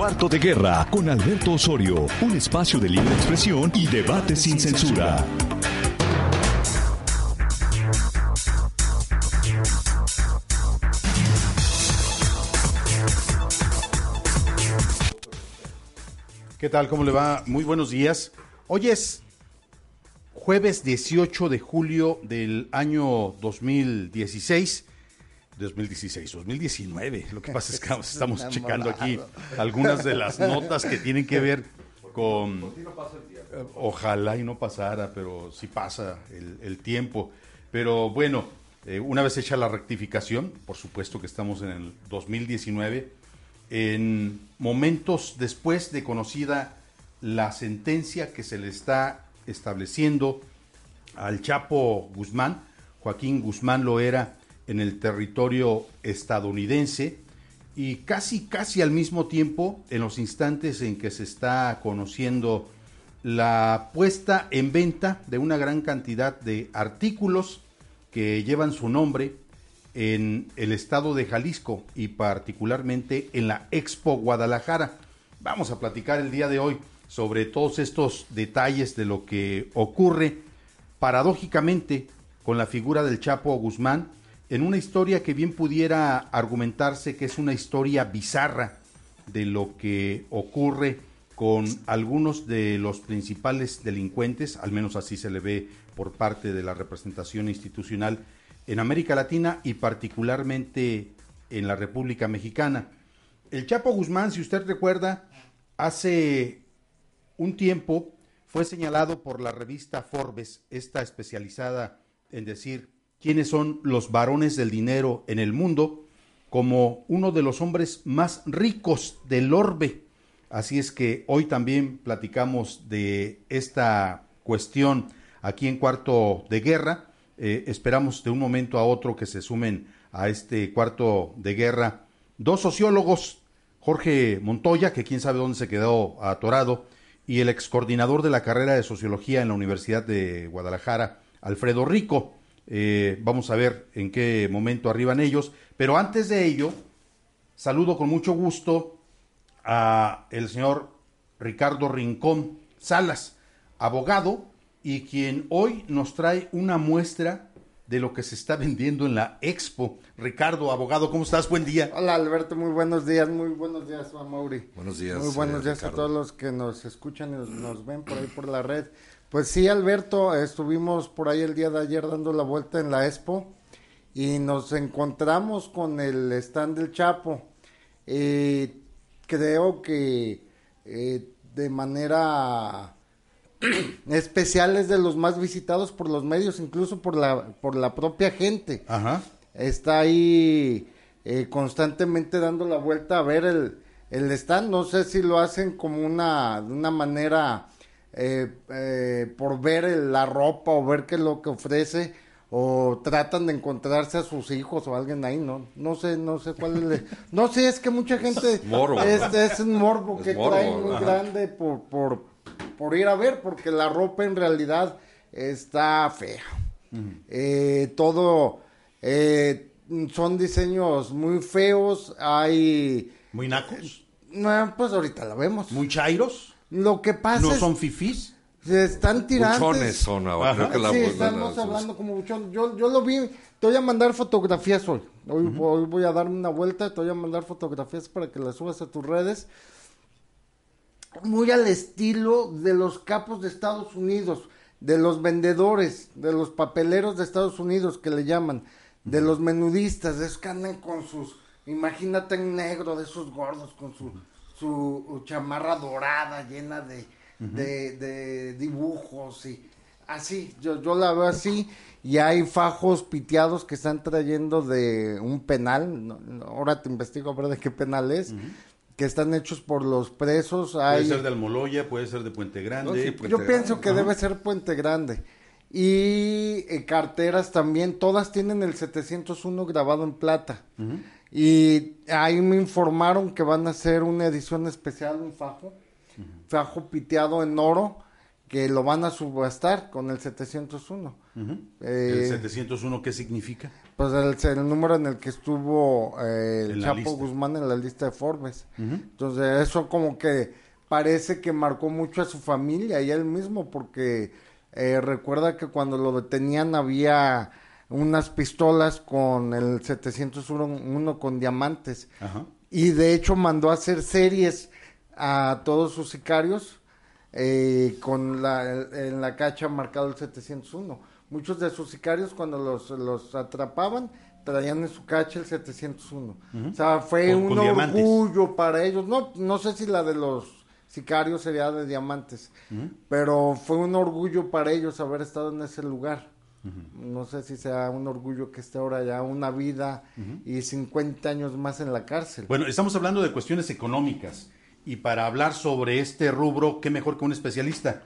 Cuarto de Guerra con Alberto Osorio, un espacio de libre expresión y debate sin censura. ¿Qué tal? ¿Cómo le va? Muy buenos días. Hoy es jueves 18 de julio del año 2016. 2016, 2019. Lo que pasa es que estamos checando aquí algunas de las notas que tienen que ver con... Ojalá y no pasara, pero sí pasa el, el tiempo. Pero bueno, eh, una vez hecha la rectificación, por supuesto que estamos en el 2019, en momentos después de conocida la sentencia que se le está estableciendo al Chapo Guzmán, Joaquín Guzmán lo era en el territorio estadounidense y casi, casi al mismo tiempo, en los instantes en que se está conociendo la puesta en venta de una gran cantidad de artículos que llevan su nombre en el estado de Jalisco y particularmente en la Expo Guadalajara. Vamos a platicar el día de hoy sobre todos estos detalles de lo que ocurre paradójicamente con la figura del Chapo Guzmán en una historia que bien pudiera argumentarse que es una historia bizarra de lo que ocurre con algunos de los principales delincuentes, al menos así se le ve por parte de la representación institucional en América Latina y particularmente en la República Mexicana. El Chapo Guzmán, si usted recuerda, hace un tiempo fue señalado por la revista Forbes, esta especializada en decir quiénes son los varones del dinero en el mundo, como uno de los hombres más ricos del orbe. Así es que hoy también platicamos de esta cuestión aquí en Cuarto de Guerra eh, esperamos de un momento a otro que se sumen a este cuarto de guerra dos sociólogos, Jorge Montoya, que quién sabe dónde se quedó atorado, y el ex coordinador de la carrera de sociología en la Universidad de Guadalajara, Alfredo Rico. Eh, vamos a ver en qué momento arriban ellos, pero antes de ello, saludo con mucho gusto a el señor Ricardo Rincón Salas, abogado, y quien hoy nos trae una muestra de lo que se está vendiendo en la expo. Ricardo, abogado, ¿cómo estás? Buen día. Hola Alberto, muy buenos días, muy buenos días a Mauri. Buenos días. Muy buenos días a todos los que nos escuchan y nos, ven por ahí por la red. Pues sí, Alberto, estuvimos por ahí el día de ayer dando la vuelta en la expo y nos encontramos con el stand del Chapo. Eh, creo que eh, de manera especiales de los más visitados por los medios, incluso por la, por la propia gente. Ajá. Está ahí eh, constantemente dando la vuelta a ver el, el stand. No sé si lo hacen como una, de una manera eh, eh, por ver la ropa o ver qué es lo que ofrece o tratan de encontrarse a sus hijos o alguien ahí, no, no sé, no sé cuál es, no sé, es que mucha gente, morbo. Es, es un morbo que trae muy grande por, por, por ir a ver, porque la ropa en realidad está fea. eh, todo eh, son diseños muy feos, hay... ¿Muy nacos? No, pues ahorita la vemos. ¿Muy chairos? Lo que pasa ¿No es... son fifís? Se están tirando. Buchones son ahora. Creo que la, sí, estamos la- hablando como buchón. Yo, yo lo vi, te voy a mandar fotografías hoy. Hoy, hoy voy a darme una vuelta, te voy a mandar fotografías para que las subas a tus redes. Muy al estilo de los capos de Estados Unidos, de los vendedores, de los papeleros de Estados Unidos que le llaman, de los menudistas, de esos que andan con sus, imagínate en negro, de esos gordos, con su, su chamarra dorada llena de, de, de dibujos y así, yo, yo la veo así y hay fajos piteados que están trayendo de un penal, no- ahora te investigo a ver de qué penal es, que están hechos por los presos, Puede hay, ser de Almoloya, puede ser de Puente Grande. No, sí, Puente yo Grande. pienso que debe ser Puente Grande. Y eh, carteras también, todas tienen el 701 grabado en plata. Y ahí me informaron que van a hacer una edición especial, un fajo, fajo piteado en oro, que lo van a subastar con el 701. ¿El 701 qué significa? Pues el, el, número en el que estuvo eh, el Chapo Guzmán en la lista de Forbes. Entonces eso como que parece que marcó mucho a su familia y a él mismo porque eh, recuerda que cuando lo detenían había unas pistolas con el 701 con diamantes. Y de hecho mandó a hacer series a todos sus sicarios eh, con la, en la cacha marcado el 701. Muchos de sus sicarios cuando los, los atrapaban traían en su cacha el 701. O sea, fue un orgullo para ellos. No, no sé si la de los sicarios sería de diamantes, pero fue un orgullo para ellos haber estado en ese lugar. No sé si sea un orgullo que esté ahora ya una vida y 50 años más en la cárcel. Bueno, estamos hablando de cuestiones económicas y para hablar sobre este rubro, qué mejor que un especialista.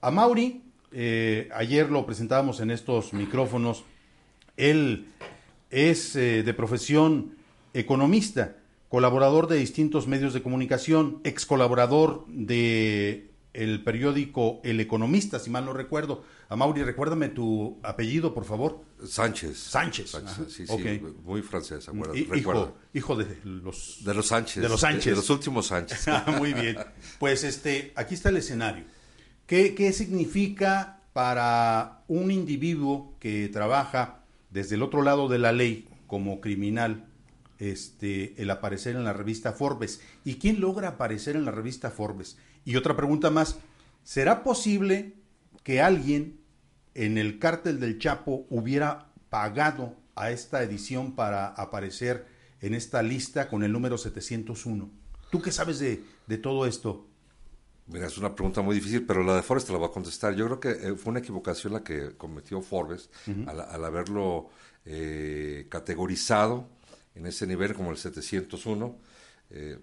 A Mauri, eh, ayer lo presentábamos en estos micrófonos, él es eh, de profesión economista, colaborador de distintos medios de comunicación, ex colaborador de el periódico El Economista, si mal no recuerdo. A Mauri, recuérdame tu apellido, por favor. Sánchez. Sánchez. sí, sí, muy francés, acuerdo, hijo, hijo, de los... De los Sánchez. De los Sánchez. De, los últimos Sánchez. Ah, muy bien. Pues este, aquí está el escenario. ¿Qué, ¿Qué significa para un individuo que trabaja desde el otro lado de la ley como criminal este, el aparecer en la revista Forbes? ¿Y quién logra aparecer en la revista Forbes? Y otra pregunta más, ¿será posible que alguien en el cártel del Chapo hubiera pagado a esta edición para aparecer en esta lista con el número 701? ¿Tú qué sabes de, todo esto? Mira, es una pregunta muy difícil, pero la de Forbes te la voy a contestar. Yo creo que eh, fue una equivocación la que cometió Forbes al, haberlo eh, categorizado en ese nivel como el 701. Eh,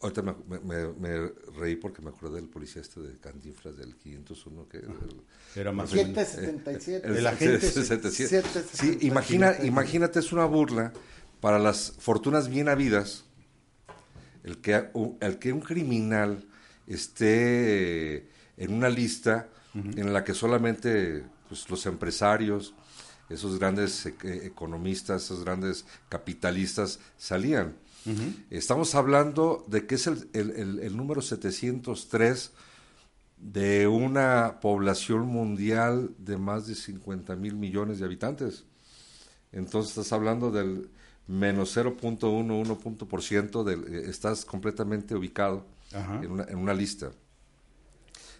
Ahorita me, reí porque me acordé del policía este de Cantinflas del 501 que era más 777. El, el, agente 777. Sí, imagina, imagínate es una burla para las fortunas bien habidas el que el que un criminal esté en una lista en la que solamente pues, los empresarios, esos grandes e, economistas, esos grandes capitalistas salían Estamos hablando de que es el, el, número 703 de una población mundial de más de 50 mil millones de habitantes. Entonces estás hablando del menos 0.11%, del, eh, estás completamente ubicado en una, en una, lista.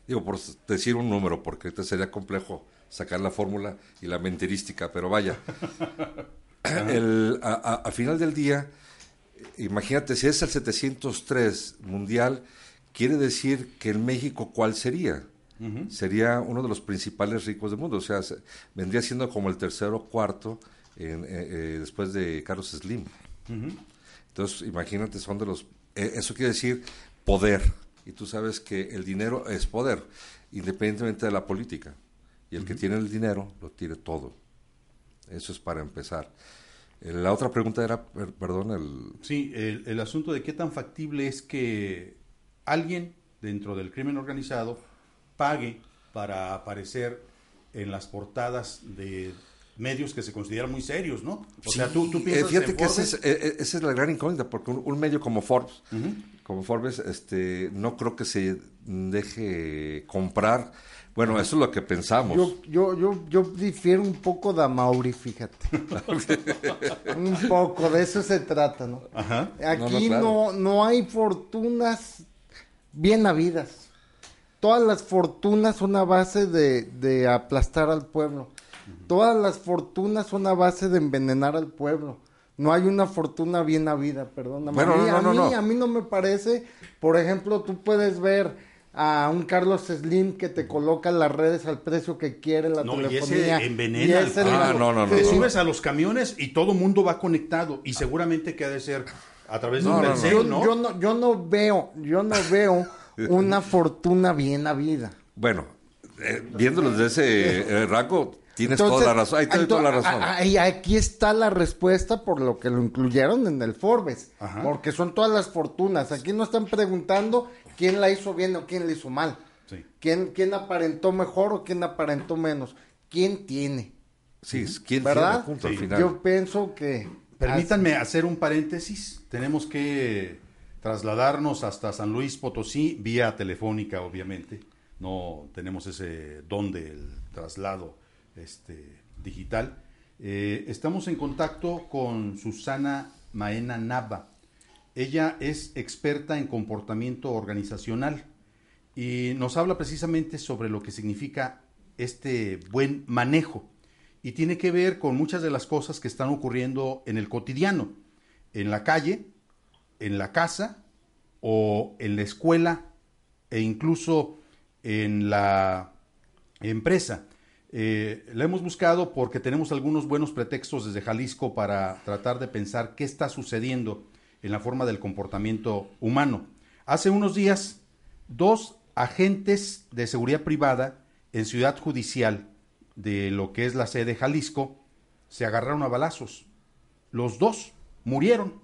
Digo, por decir un número, porque te sería complejo sacar la fórmula y la mentirística, pero vaya. el, a, final del día, imagínate, si es el 703 mundial, quiere decir que en México, ¿cuál sería? Sería uno de los principales ricos del mundo, o sea, vendría siendo como el tercero o cuarto en, eh, eh, después de Carlos Slim. Entonces, imagínate, son de los... Eh, eso quiere decir poder, y tú sabes que el dinero es poder, independientemente de la política. Y el que tiene el dinero lo tiene todo. Eso es para empezar. La otra pregunta era, perdón, el... Sí, el, asunto de qué tan factible es que alguien dentro del crimen organizado pague para aparecer en las portadas de medios que se consideran muy serios, ¿no? O sea, tú, tú eh, piensas fíjate que esa es, eh, esa es, la gran incógnita, porque un, medio como Forbes, como Forbes, este, no creo que se deje comprar bueno, eso es lo que pensamos. Yo, yo, yo, yo difiero un poco de Mauri, fíjate. un poco, de eso se trata, ¿no? Ajá. Aquí no, no, hay fortunas bien habidas. Todas las fortunas son a base de, de aplastar al pueblo. Todas las fortunas son a base de envenenar al pueblo. No hay una fortuna bien habida, perdóname. Bueno, a mí, a, mí, a mí no me parece, por ejemplo, tú puedes ver a un Carlos Slim que te coloca las redes al precio que quiere la telefonía. Y ese envenena. ah, no, no, no, te subes a los camiones y todo mundo va conectado y seguramente que ha de ser a través de un no, yo, ¿no? Yo no, yo no veo, yo no veo una fortuna bien habida. Bueno, eh, viéndolo desde ese eh, rango, tienes toda la razón. Ahí toda la razón. aquí está la respuesta por lo que lo incluyeron en el Forbes. Porque son todas las fortunas. Aquí no están preguntando quién la hizo bien o quién la hizo mal. ¿Quién, ¿Quién aparentó mejor o quién aparentó menos? ¿Quién tiene? Sí, ¿quién ¿verdad? tiene al final? Yo pienso que... Permítanme hacer un paréntesis. Tenemos que trasladarnos hasta San Luis Potosí vía telefónica, obviamente. No tenemos ese don del traslado este, digital. Eh, estamos en contacto con Susana Maena Nava. Ella es experta en comportamiento organizacional y nos habla precisamente sobre lo que significa este buen manejo y tiene que ver con muchas de las cosas que están ocurriendo en el cotidiano, en la calle, en la casa o en la escuela e incluso en la empresa. Eh, la hemos buscado porque tenemos algunos buenos pretextos desde Jalisco para tratar de pensar qué está sucediendo en la forma del comportamiento humano. Hace unos días, dos agentes de seguridad privada en Ciudad Judicial de lo que es la sede Jalisco se agarraron a balazos. Los dos murieron.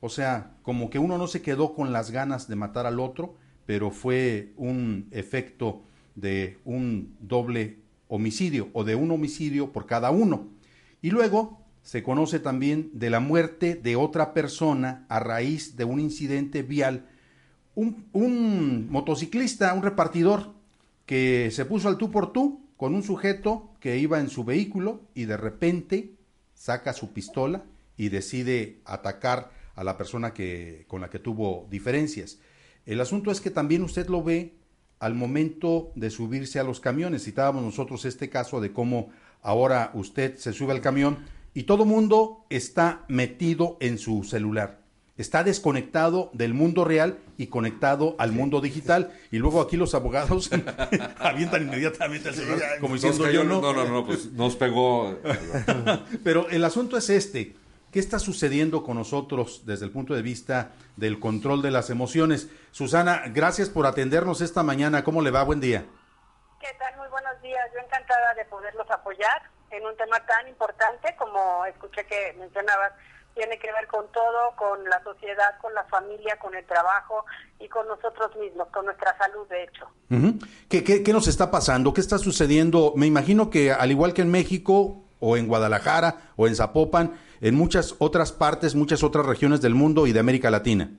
O sea, como que uno no se quedó con las ganas de matar al otro, pero fue un efecto de un doble homicidio o de un homicidio por cada uno. Y luego se conoce también de la muerte de otra persona a raíz de un incidente vial. Un, motociclista, un repartidor, que se puso al tú por tú con un sujeto que iba en su vehículo y de repente saca su pistola y decide atacar a la persona que, con la que tuvo diferencias. El asunto es que también usted lo ve al momento de subirse a los camiones. Citábamos nosotros este caso de cómo ahora usted se sube al camión y todo mundo está metido en su celular. Está desconectado del mundo real y conectado al mundo digital. Y luego aquí los abogados avientan inmediatamente al celular, como diciendo yo no. No, no, no, pues nos pegó. Pero el asunto es este. ¿Qué está sucediendo con nosotros desde el punto de vista del control de las emociones? Susana, gracias por atendernos esta mañana. ¿Cómo le va? Buen día. ¿Qué tal? Muy buenos días. Yo encantada de poderlos apoyar en un tema tan importante como escuché que mencionabas. Tiene que ver con todo, con la sociedad, con la familia, con el trabajo y con nosotros mismos, con nuestra salud, de hecho. ¿Qué, qué, qué nos está pasando? ¿Qué está sucediendo? Me imagino que al igual que en México o en Guadalajara o en Zapopan, en muchas otras partes, muchas otras regiones del mundo y de América Latina.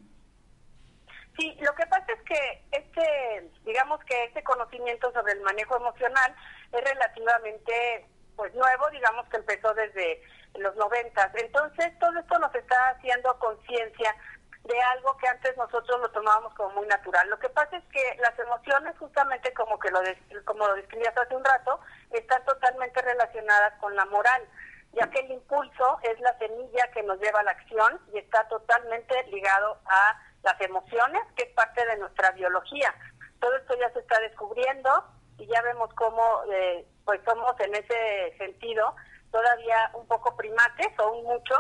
Sí, lo que pasa es que este, digamos que este conocimiento sobre el manejo emocional es relativamente pues nuevo, digamos que empezó desde los noventas. Entonces todo esto nos está haciendo conciencia de algo que antes nosotros lo tomábamos como muy natural. Lo que pasa es que las emociones, justamente como que lo como lo describías hace un rato, están totalmente relacionadas con la moral, ya que el impulso es la semilla que nos lleva a la acción y está totalmente ligado a las emociones, que es parte de nuestra biología. Todo esto ya se está descubriendo y ya vemos cómo eh, pues somos en ese sentido todavía un poco primates o un mucho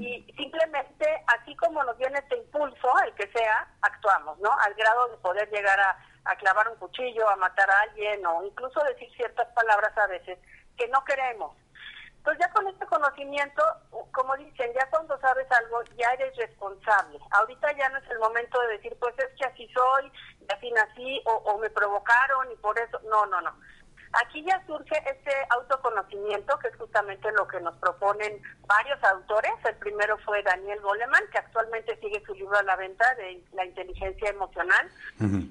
y simplemente así como nos viene este impulso, el que sea, actuamos, ¿no? Al grado de poder llegar a, a clavar un cuchillo, a matar a alguien o incluso decir ciertas palabras a veces que no queremos. Entonces ya con este conocimiento, como dicen, ya cuando sabes algo, ya eres responsable. Ahorita ya no es el momento de decir, pues es que así soy, así nací, o, o me provocaron y por eso. No, no, no. Aquí ya surge este autoconocimiento, que es justamente lo que nos proponen varios autores. El primero fue Daniel Goleman, que actualmente sigue su libro a la venta de la inteligencia emocional,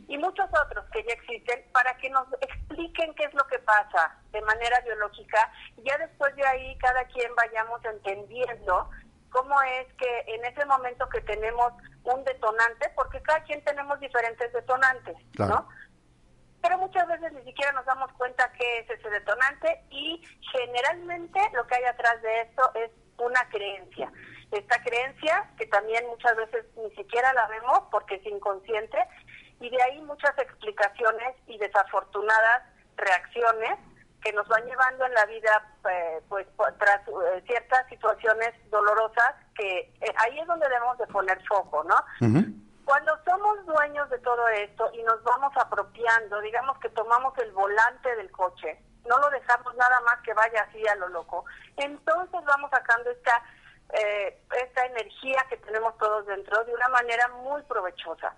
y muchos otros que ya existen para que nos expliquen qué es lo que pasa de manera biológica y ya después de ahí cada quien vayamos entendiendo cómo es que en ese momento que tenemos un detonante, porque cada quien tenemos diferentes detonantes, Claro. ¿no? Pero muchas veces ni siquiera nos damos cuenta qué es ese detonante y generalmente lo que hay atrás de esto es una creencia. Esta creencia que también muchas veces ni siquiera la vemos porque es inconsciente y de ahí muchas explicaciones y desafortunadas reacciones que nos van llevando en la vida eh, pues tras eh, ciertas situaciones dolorosas que eh, ahí es donde debemos de poner foco, ¿no? Cuando somos dueños de todo esto y nos vamos apropiando, digamos que tomamos el volante del coche, no lo dejamos nada más que vaya así a lo loco, entonces vamos sacando esta eh, esta energía que tenemos todos dentro de una manera muy provechosa.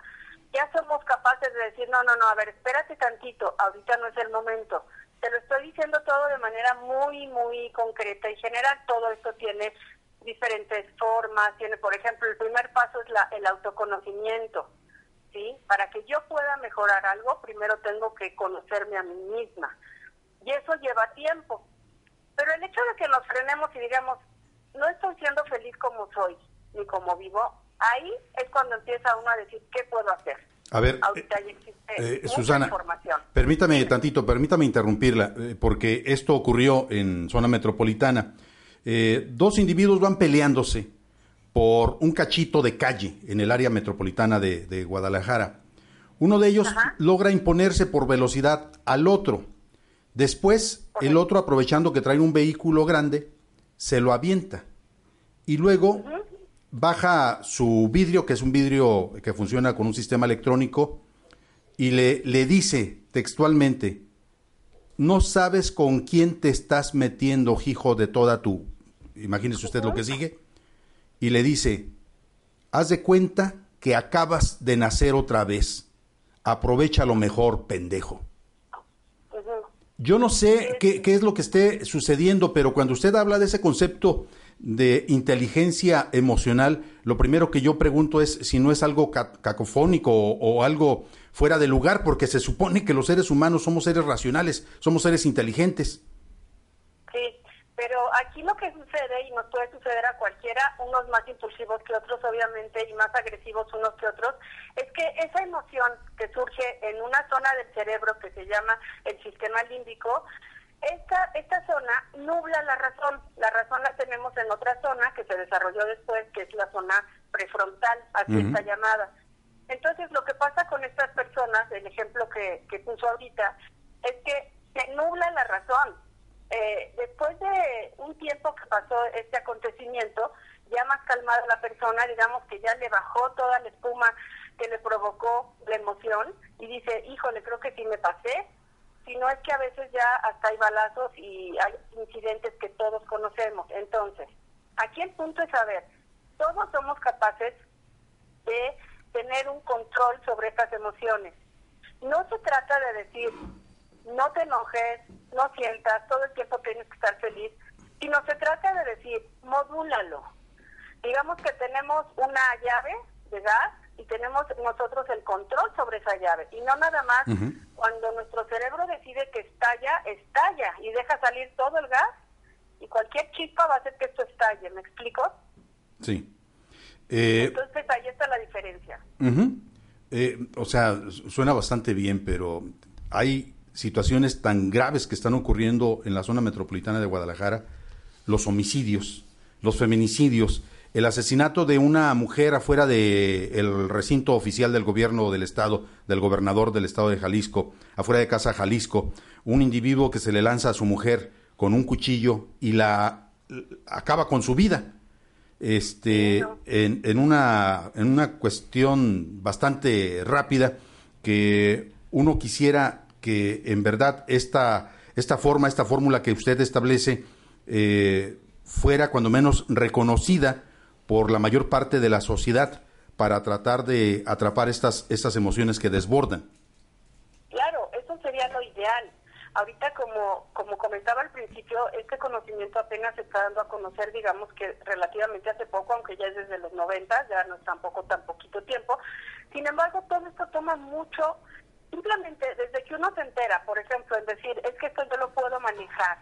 ya somos capaces de decir, no, no, no, a ver, espérate tantito, ahorita no es el momento. Te lo estoy diciendo todo de manera muy, muy concreta y general. Todo esto tiene diferentes formas. Tiene, por ejemplo, el primer paso es la, el autoconocimiento. ¿sí? Para que yo pueda mejorar algo, primero tengo que conocerme a mí misma. Y eso lleva tiempo. Pero el hecho de que nos frenemos y digamos, no estoy siendo feliz como soy, ni como vivo, ahí es cuando empieza uno a decir, ¿qué puedo hacer? A ver, eh, mucha Susana, permítame tantito, permítame interrumpirla, eh, porque esto ocurrió en zona metropolitana. Eh, dos individuos van peleándose por un cachito de calle en el área metropolitana de, de Guadalajara. Uno de ellos Ajá. logra imponerse por velocidad al otro. Después, el otro, aprovechando que trae un vehículo grande, se lo avienta. Y luego baja su vidrio, que es un vidrio que funciona con un sistema electrónico, y le, le dice textualmente, no sabes con quién te estás metiendo, hijo de toda tu... Imagínese usted lo que sigue. Y le dice, haz de cuenta que acabas de nacer otra vez. Aprovecha lo mejor, pendejo. Yo no sé qué, es lo que esté sucediendo, pero cuando usted habla de ese concepto de inteligencia emocional, lo primero que yo pregunto es si no es algo ca- cacofónico o algo fuera de lugar, porque se supone que los seres humanos somos seres racionales, somos seres inteligentes. Pero aquí lo que sucede, y nos puede suceder a cualquiera, unos más impulsivos que otros, obviamente, y más agresivos unos que otros, es que esa emoción que surge en una zona del cerebro que se llama el sistema límbico, esta, esta zona nubla la razón. La razón la tenemos en otra zona que se desarrolló después, que es la zona prefrontal, así está llamada. Entonces, lo que pasa con estas personas, el ejemplo que, que puso ahorita, es que se nubla la razón. Eh, después de un tiempo que pasó este acontecimiento, ya más calmada la persona, digamos que ya le bajó toda la espuma que le provocó la emoción y dice, híjole, creo que sí me pasé, si no es que a veces ya hasta hay balazos y hay incidentes que todos conocemos. Entonces, aquí el punto es saber, todos somos capaces de tener un control sobre estas emociones. No se trata de decir, no te enojes, no sientas, todo el tiempo tienes que estar feliz, sino se trata de decir, modúlalo. Digamos que tenemos una llave de gas y tenemos nosotros el control sobre esa llave. Y no nada más cuando nuestro cerebro decide que estalla, estalla y deja salir todo el gas y cualquier chispa va a hacer que esto estalle. ¿Me explico? Sí. Eh, Entonces ahí está la diferencia. Eh, o sea, su- suena bastante bien, pero hay situaciones tan graves que están ocurriendo en la zona metropolitana de Guadalajara, los homicidios, los feminicidios, el asesinato de una mujer afuera del recinto oficial del gobierno del estado, del gobernador del estado de Jalisco, afuera de casa Jalisco, un individuo que se le lanza a su mujer con un cuchillo y la acaba con su vida. Este, en, en, una, en una cuestión bastante rápida que uno quisiera que en verdad esta, esta forma, esta fórmula que usted establece eh, fuera cuando menos reconocida por la mayor parte de la sociedad para tratar de atrapar estas, estas emociones que desbordan. Claro, eso sería lo ideal. Ahorita, como, como comentaba al principio, este conocimiento apenas se está dando a conocer, digamos que relativamente hace poco, aunque ya es desde los 90, ya no es tampoco tan poquito tiempo. Sin embargo, todo esto toma mucho, simplemente desde que uno se entera, por ejemplo, en decir, es que esto yo lo puedo manejar.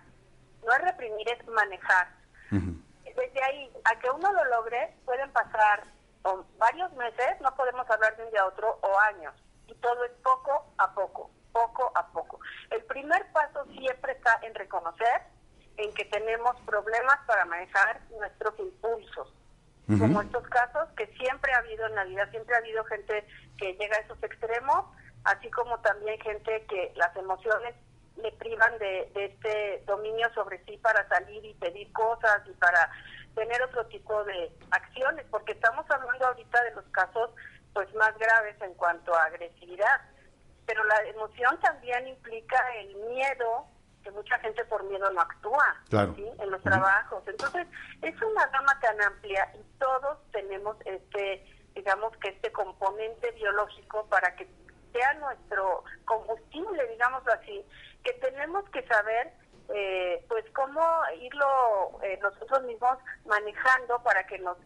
No es reprimir, es manejar. Ujú. Desde ahí, a que uno lo logre, pueden pasar o varios meses, no podemos hablar de un día a otro, o años. Y todo es poco a poco, poco a poco. El primer paso siempre está en reconocer en que tenemos problemas para manejar nuestros impulsos. Ujú. Como estos casos que siempre ha habido en la vida, siempre ha habido gente que llega a esos extremos, así como también gente que las emociones le privan de, de este dominio sobre sí para salir y pedir cosas y para tener otro tipo de acciones, porque estamos hablando ahorita de los casos pues más graves en cuanto a agresividad, pero la emoción también implica el miedo, que mucha gente por miedo no actúa Claro. ¿sí? en los trabajos. Entonces, es una gama tan amplia y todos tenemos este digamos que este componente biológico para que sea nuestro combustible, digamos así, que tenemos que saber eh, pues cómo irlo eh, nosotros mismos manejando para que nos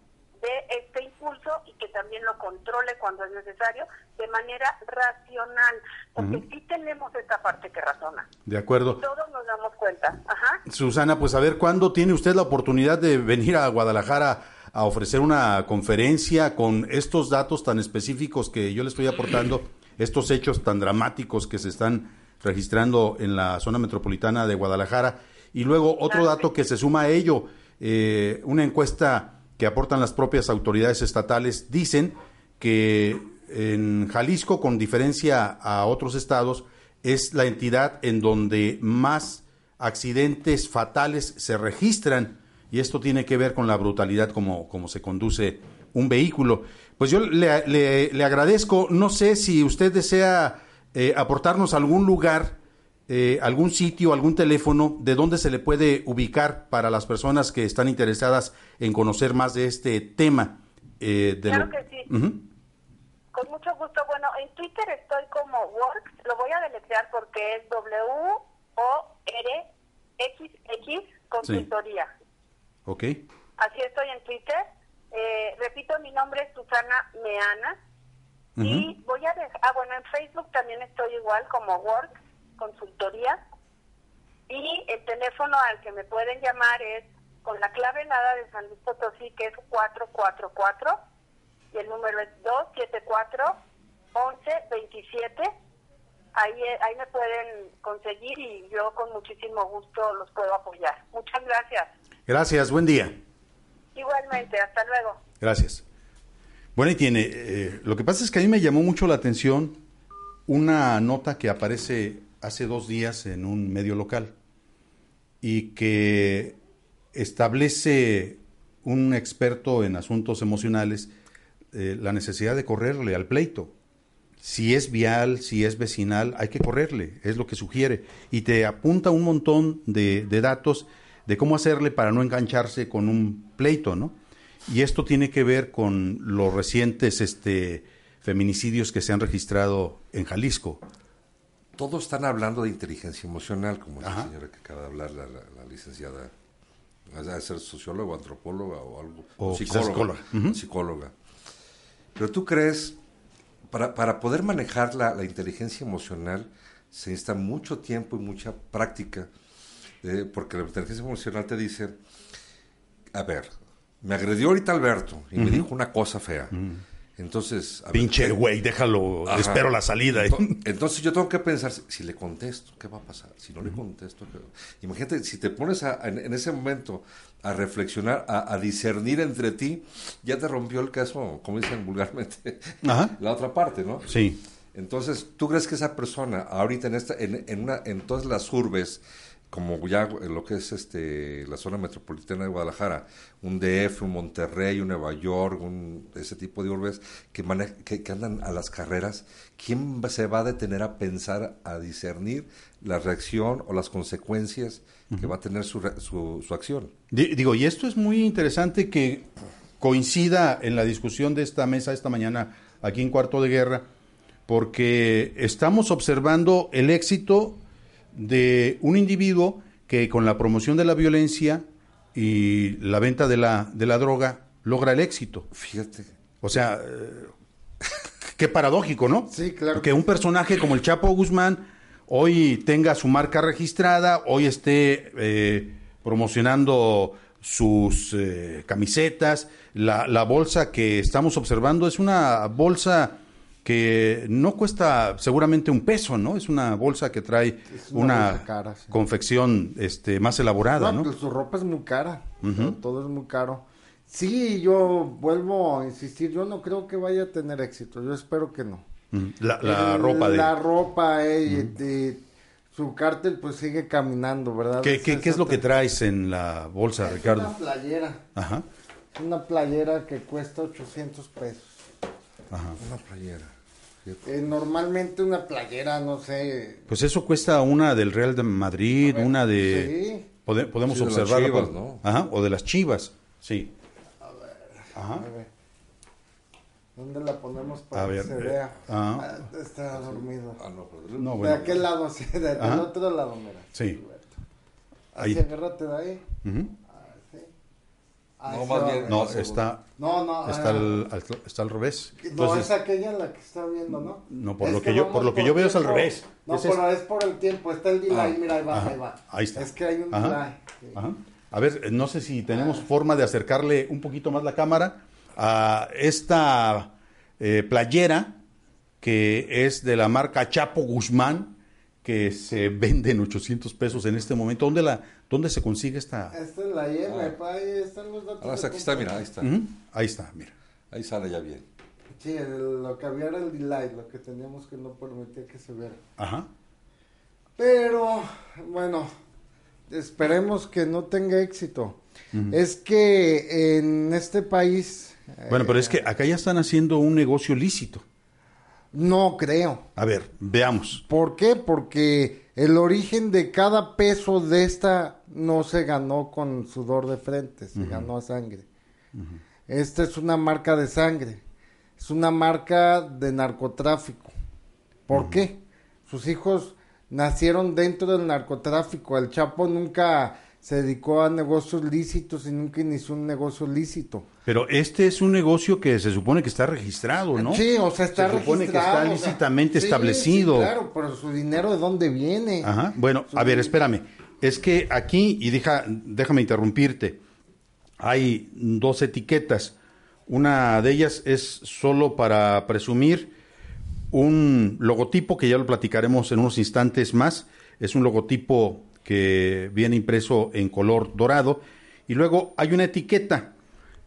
dé este impulso y que también lo controle cuando es necesario de manera racional, porque sí tenemos esta parte que razona. De acuerdo. Todos nos damos cuenta. Ajá. Susana, pues a ver, ¿cuándo tiene usted la oportunidad de venir a Guadalajara a ofrecer una conferencia con estos datos tan específicos que yo le estoy aportando, estos hechos tan dramáticos que se están registrando en la zona metropolitana de Guadalajara? Y luego otro dato que se suma a ello, eh, una encuesta que aportan las propias autoridades estatales dicen que en Jalisco, con diferencia a otros estados, es la entidad en donde más accidentes fatales se registran y esto tiene que ver con la brutalidad como, como se conduce un vehículo. Pues yo le, le, agradezco, no sé si usted desea eh, aportarnos algún lugar, eh, algún sitio, algún teléfono de donde se le puede ubicar para las personas que están interesadas en conocer más de este tema. Eh, de claro que sí. Con mucho gusto. Bueno, en Twitter estoy como Works, lo voy a deletrear porque es W-O-R-X-X consultoría. Ok. Así estoy en Twitter. Eh, repito, mi nombre es Susana Meana. Y voy a dejar, ah, bueno, en Facebook también estoy igual como Work Consultoría. Y el teléfono al que me pueden llamar es con la clave nada de San Luis Potosí, que es 444. Y el número es 274 1127. Ahí, ahí me pueden conseguir y yo con muchísimo gusto los puedo apoyar. Muchas gracias. Gracias, buen día. Igualmente, hasta luego. Gracias. Bueno, y tiene, eh, lo que pasa es que a mí me llamó mucho la atención una nota que aparece hace dos días en un medio local y que establece un experto en asuntos emocionales eh, la necesidad de correrle al pleito. Si es vial, si es vecinal, hay que correrle, es lo que sugiere. Y te apunta un montón de, de datos de cómo hacerle para no engancharse con un pleito, ¿no? Y esto tiene que ver con los recientes este, feminicidios que se han registrado en Jalisco. Todos están hablando de inteligencia emocional, como la señora que acaba de hablar, la, licenciada, a ser socióloga, antropóloga o algo, o psicóloga. psicóloga. Pero tú crees, para, para poder manejar la, la inteligencia emocional, se necesita mucho tiempo y mucha práctica eh, porque la inteligencia emocional te dice, a ver, me agredió ahorita Alberto y me dijo una cosa fea. Entonces, pinche güey, déjalo, espero la salida. Entonces, yo tengo que pensar si, le contesto, ¿qué va a pasar? Si no le contesto, imagínate si te pones en, ese momento a reflexionar, a, discernir entre ti, ya te rompió el caso, como dicen vulgarmente, la otra parte, ¿no? Sí. Entonces, ¿tú crees que esa persona ahorita en esta, en, en una, en todas las urbes como ya lo que es este la zona metropolitana de Guadalajara, un DF, un Monterrey, un Nueva York, un, ese tipo de urbes que, que, andan a las carreras, ¿quién se va a detener a pensar, a discernir la reacción o las consecuencias que va a tener su, su, su acción? Digo, y esto es muy interesante que coincida en la discusión de esta mesa esta mañana aquí en Cuarto de Guerra, porque estamos observando el éxito de un individuo que con la promoción de la violencia y la venta de la, de la droga logra el éxito. Fíjate. O sea, eh, qué paradójico, ¿no? Sí, claro. Que un personaje como el Chapo Guzmán hoy tenga su marca registrada, hoy esté eh, promocionando sus eh, camisetas, la, la bolsa que estamos observando es una bolsa que no cuesta seguramente un peso, ¿no? Es una bolsa que trae una, confección este, más elaborada, ¿no? Pues su ropa es muy cara, todo es muy caro. Sí, yo vuelvo a insistir, yo no creo que vaya a tener éxito, yo espero que no. La, ropa de... La ropa, eh, su cártel pues sigue caminando, ¿verdad? ¿Qué, qué, ¿qué es lo que traes en la bolsa, Ricardo? Una playera. Ajá. Una playera que cuesta 800 pesos. Ajá. Una playera. Eh, normalmente una playera, no sé. Pues eso cuesta una del Real de Madrid, una de. Sí. podemos observarla. ¿no? Ajá, o de las chivas, sí. A ver. Ajá. ¿Dónde la ponemos para A que se eh, vea? ah. Ah, está dormido. Ah, no, pero- No, de bueno. aquel lado, sí, de- del otro lado, mira. Sí. Así, Ahí. agárrate de ahí. Así. No, más bien. No, está, No, no. está, ah, al, al- está al revés. No, es aquella la que está viendo, ¿no? No, por Es lo que yo- por lo que yo veo es al revés. No, es- pero es por el tiempo. Está el delay, Ah, mira, ahí va, ajá, ahí va. ahí está. Es que hay un Ajá. delay. sí. Ajá. A ver, eh, no sé si tenemos forma de acercarle un poquito más la cámara a esta eh, playera que es de la marca Chapo Guzmán, que se vende en 800 pesos en este momento. ¿Dónde, la, dónde se consigue esta? Esta es la IM, pa, ahí están los datos. Ahora aquí está, mira, ahí está. Ahí está, mira. Ahí sale ya bien. Sí, el- lo que había era el delay, lo que teníamos que no permitía que se viera. Ajá. Pero, bueno, esperemos que no tenga éxito. Es que en este país... Bueno, pero eh, es que acá ya están haciendo un negocio lícito. No creo. A ver, veamos. ¿Por qué? Porque el origen de cada peso de esta no se ganó con sudor de frente, se ganó a sangre. Esta es una marca de sangre, es una marca de narcotráfico. ¿Por qué? Sus hijos nacieron dentro del narcotráfico. El Chapo nunca se dedicó a negocios lícitos y nunca inició un negocio lícito. Pero este es un negocio que se supone que está registrado, ¿no? Sí, o sea, está Se supone que está registrado, o sea, lícitamente sí, establecido. sí, claro, pero su dinero de dónde viene. Ajá. Bueno, a ver, espérame. Es que aquí, y deja, déjame interrumpirte, hay dos etiquetas. Una de ellas es solo para presumir un logotipo que ya lo platicaremos en unos instantes más. Es un logotipo que viene impreso en color dorado. Y luego hay una etiqueta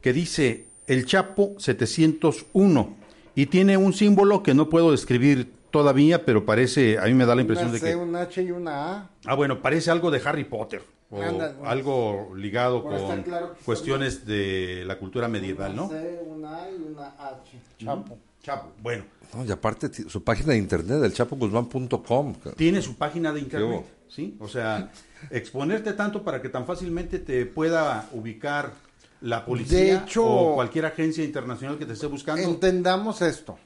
que dice El Chapo 701 y tiene un símbolo que no puedo describir todavía, pero parece, a mí me da la impresión Una de C, que... un H y una A. Ah, bueno, parece algo de Harry Potter o Ándale. algo ligado Bueno, con claro cuestiones de la cultura medieval, ¿no? Una C, una A y una H. Chapo. Chapo. Bueno, No, y aparte su página de internet, el chapoguzmán.com. tiene su página de internet? ¿Sí? O sea, exponerte tanto para que tan fácilmente te pueda ubicar la policía De hecho- o cualquier agencia internacional que te esté buscando. Entendamos esto.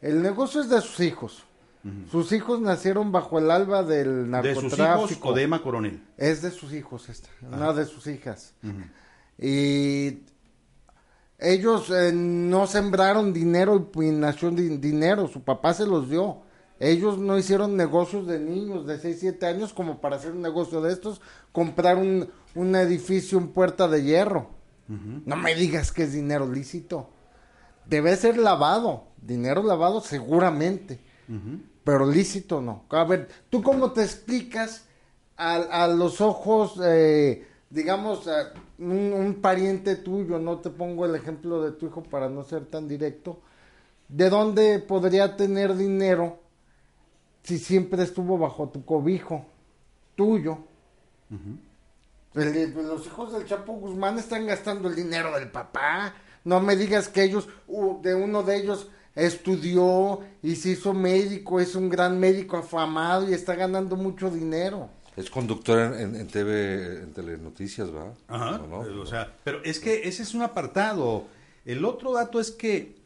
El negocio es de sus hijos. Sus hijos nacieron bajo el alba del de sus narcotráfico. hijos de Emma Coronel. Es de sus hijos esta, una de sus hijas. Y ellos eh, no sembraron dinero y nació di- dinero, su papá se los dio. Ellos no hicieron negocios de niños de 6, 7 años como para hacer un negocio de estos, comprar un, un edificio en Puerta de Hierro. No me digas que es dinero lícito. Debe ser lavado, dinero lavado seguramente, pero lícito no. A ver, ¿tú cómo te explicas a, a los ojos, eh, digamos, a un, un pariente tuyo, no te pongo el ejemplo de tu hijo para no ser tan directo, ¿de dónde podría tener dinero si siempre estuvo bajo tu cobijo, tuyo? El- los hijos del Chapo Guzmán están gastando el dinero del papá. No me digas que ellos, de uno de ellos estudió y se hizo médico, es un gran médico afamado y está ganando mucho dinero. Es conductor en, en, en TV, en Telenoticias, ¿verdad? Ajá. ¿O no? O sea, pero es que ese es un apartado. El otro dato es que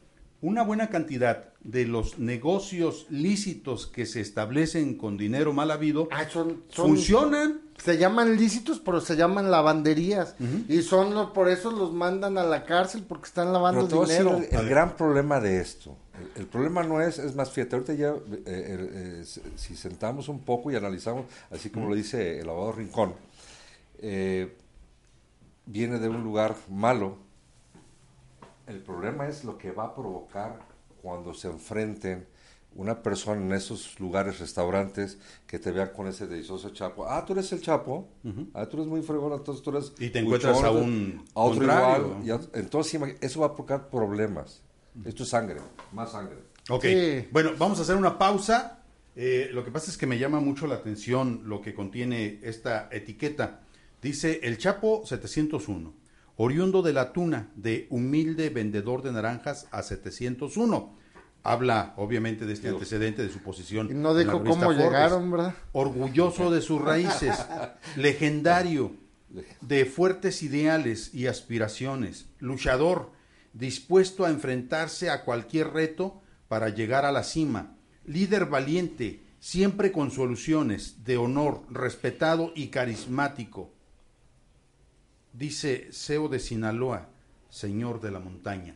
una buena cantidad de los negocios lícitos que se establecen con dinero mal habido Ah, son, son- funcionan. Se llaman lícitos, pero se llaman lavanderías. Y son los, por eso los mandan a la cárcel porque están lavando Pero decir dinero. el, el gran problema de esto. El, el problema no es, es más, fíjate, ahorita ya, eh, eh, eh, si- sentamos un poco y analizamos, así como lo dice el abogado Rincón, eh, viene de un lugar malo. El problema es lo que va a provocar cuando se enfrenten una persona en esos lugares, restaurantes, que te vean con ese delicioso chapo. Ah, tú eres el chapo. Ah, tú eres muy fregón, entonces tú eres... Y te encuentras buchón, a un a otro contrario. igual. y a- entonces, eso va a provocar problemas. Esto es sangre, más sangre. Ok, Sí. bueno, vamos a hacer una pausa. Eh, lo que pasa es que me llama mucho la atención lo que contiene esta etiqueta. Dice el Chapo 701, oriundo de la tuna, de humilde vendedor de naranjas a 701. Habla, obviamente, de este antecedente de su posición. Y no dijo cómo Forbes. llegaron, ¿verdad? Orgulloso de sus raíces, legendario, de fuertes ideales y aspiraciones, luchador, dispuesto a enfrentarse a cualquier reto para llegar a la cima, líder valiente, siempre con soluciones, de honor, respetado y carismático. Dice Seo de Sinaloa, señor de la montaña.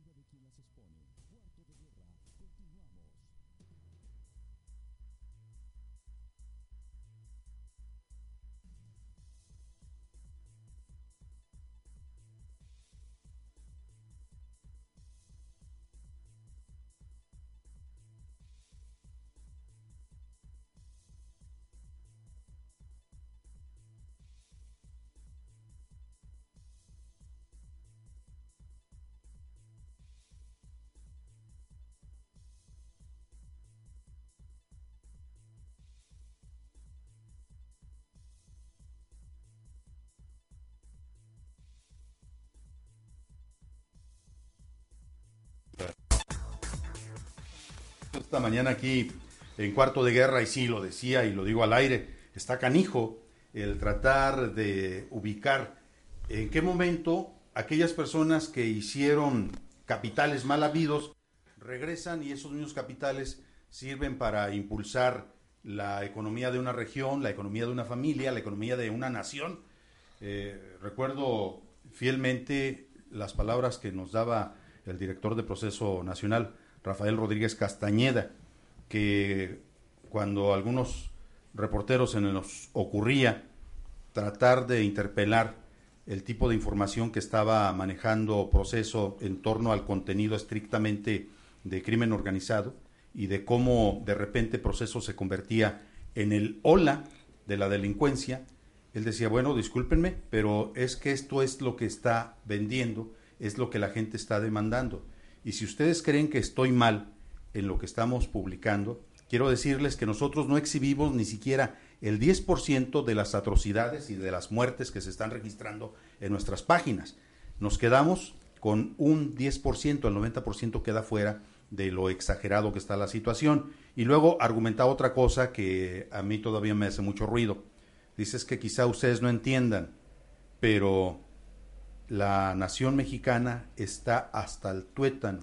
oh. Ah. Una pausa. Seo. Esta mañana aquí en cuarto de guerra, y sí lo decía y lo digo al aire, está canijo el tratar de ubicar en qué momento aquellas personas que hicieron capitales mal habidos regresan y esos mismos capitales sirven para impulsar la economía de una región, la economía de una familia, la economía de una nación. Eh, recuerdo fielmente las palabras que nos daba el director de Proceso Nacional, Rafael Rodríguez Castañeda, que cuando algunos reporteros se nos ocurría tratar de interpelar el tipo de información que estaba manejando proceso en torno al contenido estrictamente de crimen organizado y de cómo de repente proceso se convertía en el ola de la delincuencia, él decía, bueno, discúlpenme, pero es que esto es lo que está vendiendo, es lo que la gente está demandando. Y si ustedes creen que estoy mal en lo que estamos publicando, quiero decirles que nosotros no exhibimos ni siquiera el 10% de las atrocidades y de las muertes que se están registrando en nuestras páginas. Nos quedamos con un 10%, el 90% queda fuera de lo exagerado que está la situación. Y luego argumentaba otra cosa que a mí todavía me hace mucho ruido. Dices que quizá ustedes no entiendan, pero la nación mexicana está hasta el tuétano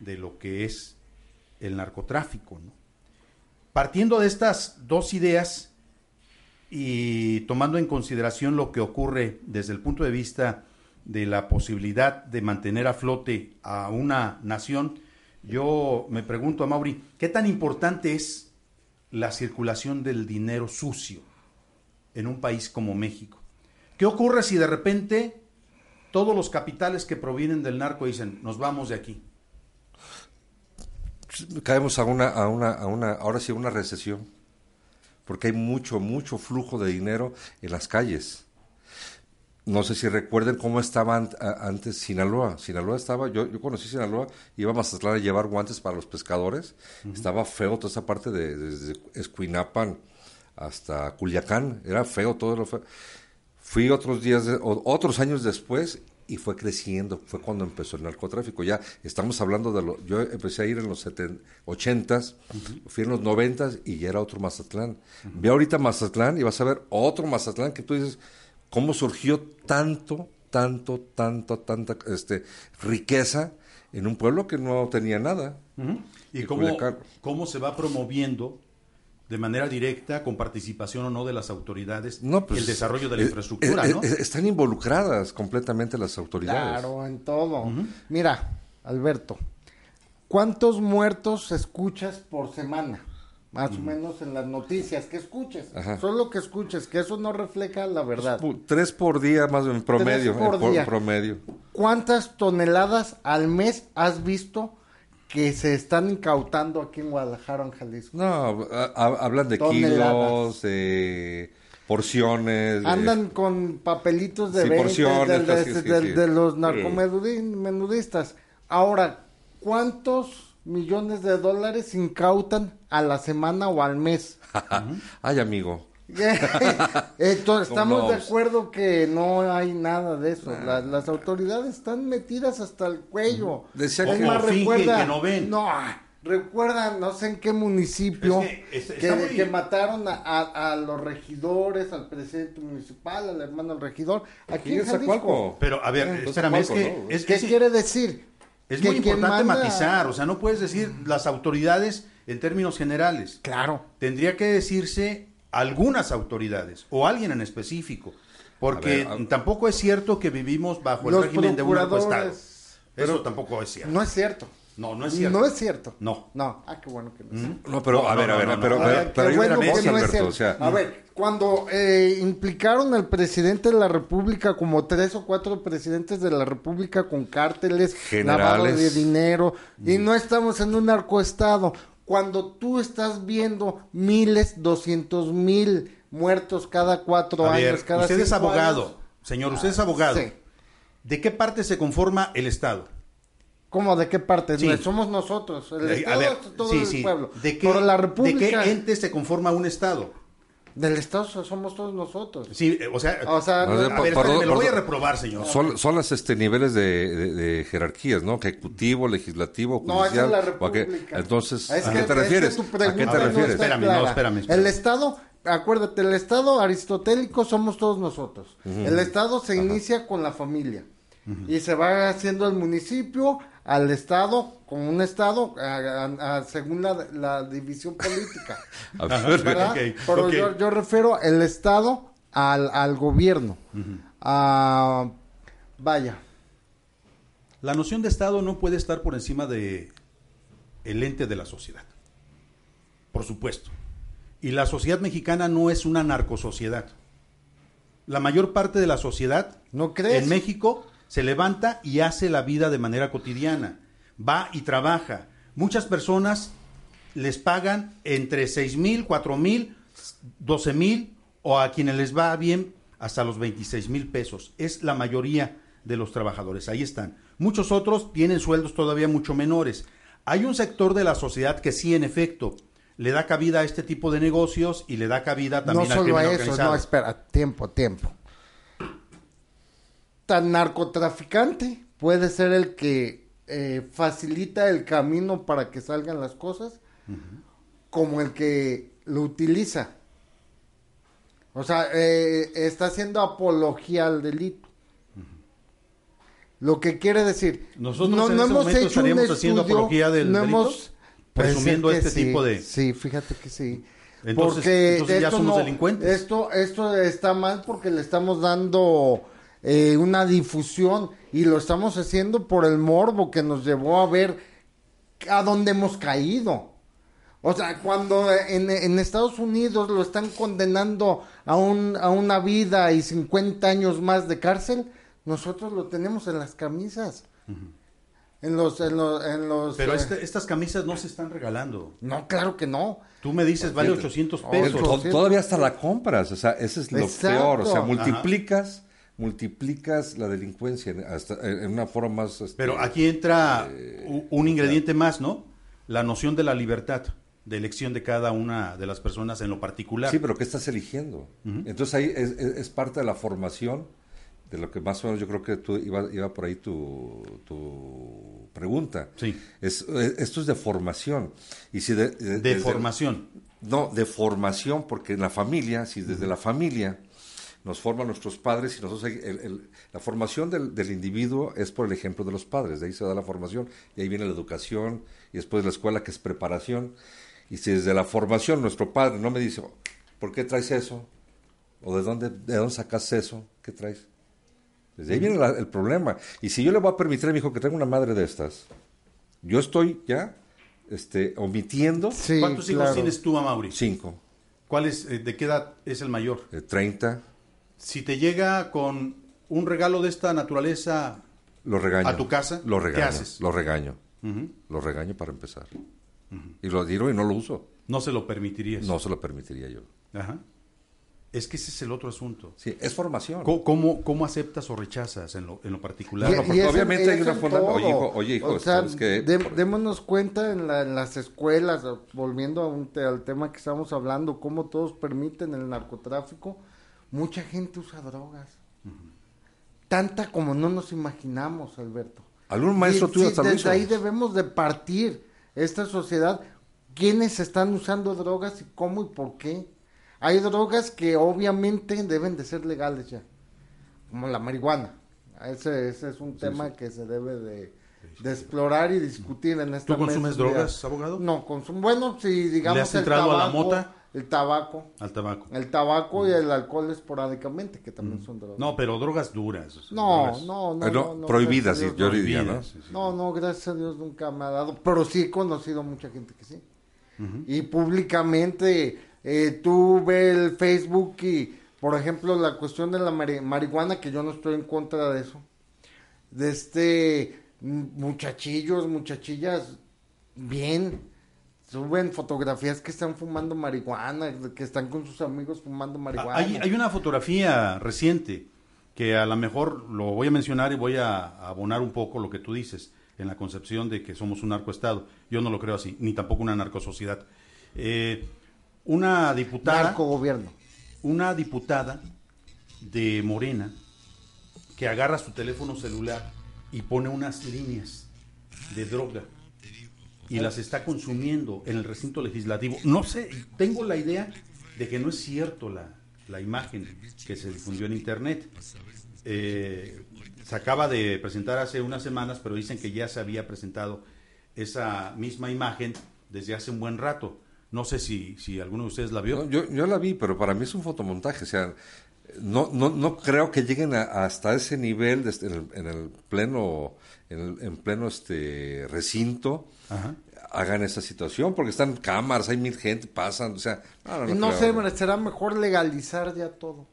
de lo que es el narcotráfico. Partiendo de estas dos ideas y tomando en consideración lo que ocurre desde el punto de vista de la posibilidad de mantener a flote a una nación, yo me pregunto a Mauri, ¿qué tan importante es la circulación del dinero sucio en un país como México? ¿Qué ocurre si de repente todos los capitales que provienen del narco dicen, nos vamos de aquí? Caemos a una, a una, a una, ahora sí, una recesión, porque hay mucho, mucho flujo de dinero en las calles no sé si recuerden cómo estaba antes Sinaloa. Sinaloa estaba, yo, yo conocí Sinaloa, iba a Mazatlán a llevar guantes para los pescadores. Estaba feo toda esa parte de, desde Escuinapan hasta Culiacán. Era feo todo lo feo. Fui otros días, otros años después y fue creciendo. Fue cuando empezó el narcotráfico. Ya estamos hablando de lo. Yo empecé a ir en los 80s, fui en los 90 y ya era otro Mazatlán. Ve ahorita Mazatlán y vas a ver otro Mazatlán que tú dices cómo surgió tanto, tanto, tanto, tanta este, riqueza en un pueblo que no tenía nada. Y cómo, cómo, se va promoviendo de manera directa, con participación o no de las autoridades, pues, el desarrollo de la eh, infraestructura, eh, ¿no? Eh, están involucradas completamente las autoridades. Claro, en todo. Mira, Alberto, ¿cuántos muertos escuchas por semana? más o menos en las noticias, que escuches, solo que escuches, que eso no refleja la verdad. Tres por día más en promedio, por promedio. ¿Cuántas toneladas al mes has visto que se están incautando aquí en Guadalajara, en Jalisco? No, hablan de kilos, de porciones. Andan con papelitos de porciones, de, los narcomenudistas. Ahora, ¿cuántos millones de dólares incautan a la semana o al mes. Ay, amigo. Entonces, estamos de acuerdo que no hay nada de eso. las autoridades están metidas hasta el cuello. Decía que, más, recuerda, que no ven. No, recuerda, no sé en qué municipio, que, mataron a, los regidores, al presidente municipal, al hermano del regidor, aquí en Jalisco. Pero, a ver, espérame, es que... ¿Qué quiere decir? Es muy importante matizar, o sea, no puedes decir las autoridades en términos generales. Claro. Tendría que decirse algunas autoridades o alguien en específico, porque tampoco es cierto que vivimos bajo el régimen de un estado. Eso tampoco es cierto. No es cierto. No, no es cierto. No es cierto. No. No. Ah, qué bueno que no es No, pero a ver, a ver, pero, Alberto, o sea... A ver, cuando eh, implicaron al presidente de la República, como tres o cuatro presidentes de la República con cárteles, lavado de dinero, y no estamos en un narcoestado. Cuando tú estás viendo miles, doscientos mil muertos cada cuatro años, cada Usted es abogado, señor, usted es abogado. Sí. ¿De qué parte se conforma el Estado? ¿Cómo? ¿De qué parte? Somos nosotros. El Estado es todo el pueblo. ¿De qué, la República... ¿De qué ente se conforma un Estado? Del Estado somos todos nosotros. Sí, o sea, o sea a ver, me lo voy a reprobar, señor. Son, son los este, niveles de, de, jerarquías, ¿no? Ejecutivo, legislativo, judicial. No, esa es la República. entonces, ¿a qué te refieres? ¿A qué te refieres? espérame, no, espérame, El Estado, acuérdate, el Estado aristotélico somos todos nosotros. El Estado se inicia con la familia. Y se va haciendo el municipio, al Estado como un Estado según la, división política. Pero Yo, refiero el Estado al, al gobierno. Ah, vaya. La noción de Estado no puede estar por encima de el ente de la sociedad. Por supuesto. Y la sociedad mexicana no es una narcosociedad. La mayor parte de la sociedad ¿No crees? en México se levanta y hace la vida de manera cotidiana, va y trabaja. Muchas personas les pagan entre seis mil, cuatro mil, doce mil o a quienes les va bien hasta los 26 mil pesos. Es la mayoría de los trabajadores, ahí están. Muchos otros tienen sueldos todavía mucho menores. Hay un sector de la sociedad que sí, en efecto, le da cabida a este tipo de negocios y le da cabida también no solo a eso, No, espera, tiempo, tiempo tan narcotraficante puede ser el que eh, facilita el camino para que salgan las cosas como el que lo utiliza. O sea, eh, está haciendo apología al delito. Lo que quiere decir, nosotros no, no hemos hecho estaríamos haciendo apología del no delito, hemos, presumiendo este tipo de sí, fíjate que sí. Entonces, porque ya somos delincuentes. Esto esto está mal porque le estamos dando eh, una difusión y lo estamos haciendo por el morbo que nos llevó a ver a dónde hemos caído. O sea, cuando en, en Estados Unidos lo están condenando a, un, a una vida y 50 años más de cárcel, nosotros lo tenemos en las camisas. En los, en los, en los Pero eh, este- estas camisas no se están regalando. no, claro que no. Tú me dices, vale 800 Oh, pesos. Todavía hasta la compras, o sea, ese es lo Exacto. peor, o sea, Ajá. Multiplicas, la delincuencia en, hasta, en una forma más... este, Pero aquí entra u- un ingrediente más, ¿no? La noción de la libertad de elección de cada una de las personas en lo particular. Sí, pero ¿qué estás eligiendo? Entonces ahí es, es- es parte de la formación, de lo que más o menos yo creo que tú iba, iba por ahí tu, tu pregunta. Sí. Es, eh, esto es de formación. Y si de, de- de desde- formación. No, de formación, porque en la familia, si desde la familia nos forman nuestros padres y nosotros, el- el- la formación del, del individuo es por el ejemplo de los padres, de ahí se da la formación y ahí viene la educación y después la escuela que es preparación. Y si desde la formación nuestro padre no me dice, ¿por qué traes eso? ¿O de dónde, de dónde sacas eso? ¿Qué traes? Desde ahí viene la- el problema. Y si yo le voy a permitir a mi hijo que tenga una madre de estas, yo estoy ya este, omitiendo Sí, ¿Cuántos hijos claro. tienes tú, Mauri? cinco, ¿Cuál es, eh, ¿De qué edad es el mayor? eh, 30, Si te llega con un regalo de esta naturaleza, Lo regaño. ¿A tu casa? Lo ¿Qué regaño. haces? Lo regaño. Lo regaño para empezar. Y lo digo y no lo uso. no se lo permitirías. No se lo permitiría yo. Ajá. Es que ese es el otro asunto. Sí, es formación. ¿Cómo, cómo, cómo aceptas o rechazas en lo, en lo particular? Y- porque en- obviamente hay una forma- todo. oye, hijo, oye, hijo, o sea, ¿sabes qué? de- Por- démonos cuenta en, la- en las escuelas, volviendo a un te- al tema que estamos hablando, cómo todos permiten el narcotráfico, mucha gente usa drogas. Tanta como no nos imaginamos, Alberto. Algún maestro tuyo sí, desde ahí debemos de partir esta sociedad. ¿Quiénes están usando drogas y cómo y por qué? Hay drogas que obviamente deben de ser legales ya, como la marihuana. Ese, ese es un tema que se debe de, de explorar y discutir en esta ¿Tú consumes mesa. drogas, abogado? No, consumo. Bueno, si digamos ¿Le has el entrado a la mota? El tabaco, Al tabaco. el tabaco y el alcohol esporádicamente, que también son drogas. No, pero drogas duras. o sea, no, drogas no, no, Eh, no, no, prohibidas, a yo diría, ¿no? sí, sí. No, no, gracias a Dios nunca me ha dado, pero sí he conocido mucha gente que sí. Y públicamente, eh, tú ves el Facebook y, por ejemplo, la cuestión de la mari- marihuana, que yo no estoy en contra de eso, de este mm, muchachillos, muchachillas, bien, suben fotografías que están fumando marihuana, que están con sus amigos fumando marihuana. Hay, hay una fotografía reciente que a lo mejor lo voy a mencionar y voy a, a abonar un poco lo que tú dices en la concepción de que somos un narcoestado. Yo no lo creo así, ni tampoco una narcosociedad. Eh, una diputada, Narcogobierno. una diputada de Morena que agarra su teléfono celular y pone unas líneas de droga y las está consumiendo en el recinto legislativo. No sé, tengo la idea de que no es cierto la, la imagen que se difundió en internet. Eh, se acaba de presentar hace unas semanas, pero dicen que ya se había presentado esa misma imagen desde hace un buen rato. No sé si, si alguno de ustedes la vio. Yo, yo la vi, pero para mí es un fotomontaje. O sea, no, no, no creo que lleguen a- hasta ese nivel de en, el, en el pleno, en, el- en pleno este recinto. Ajá. hagan esa situación porque están cámaras, hay mil gente, pasan, o sea, no, no, sé, será mejor legalizar ya todo.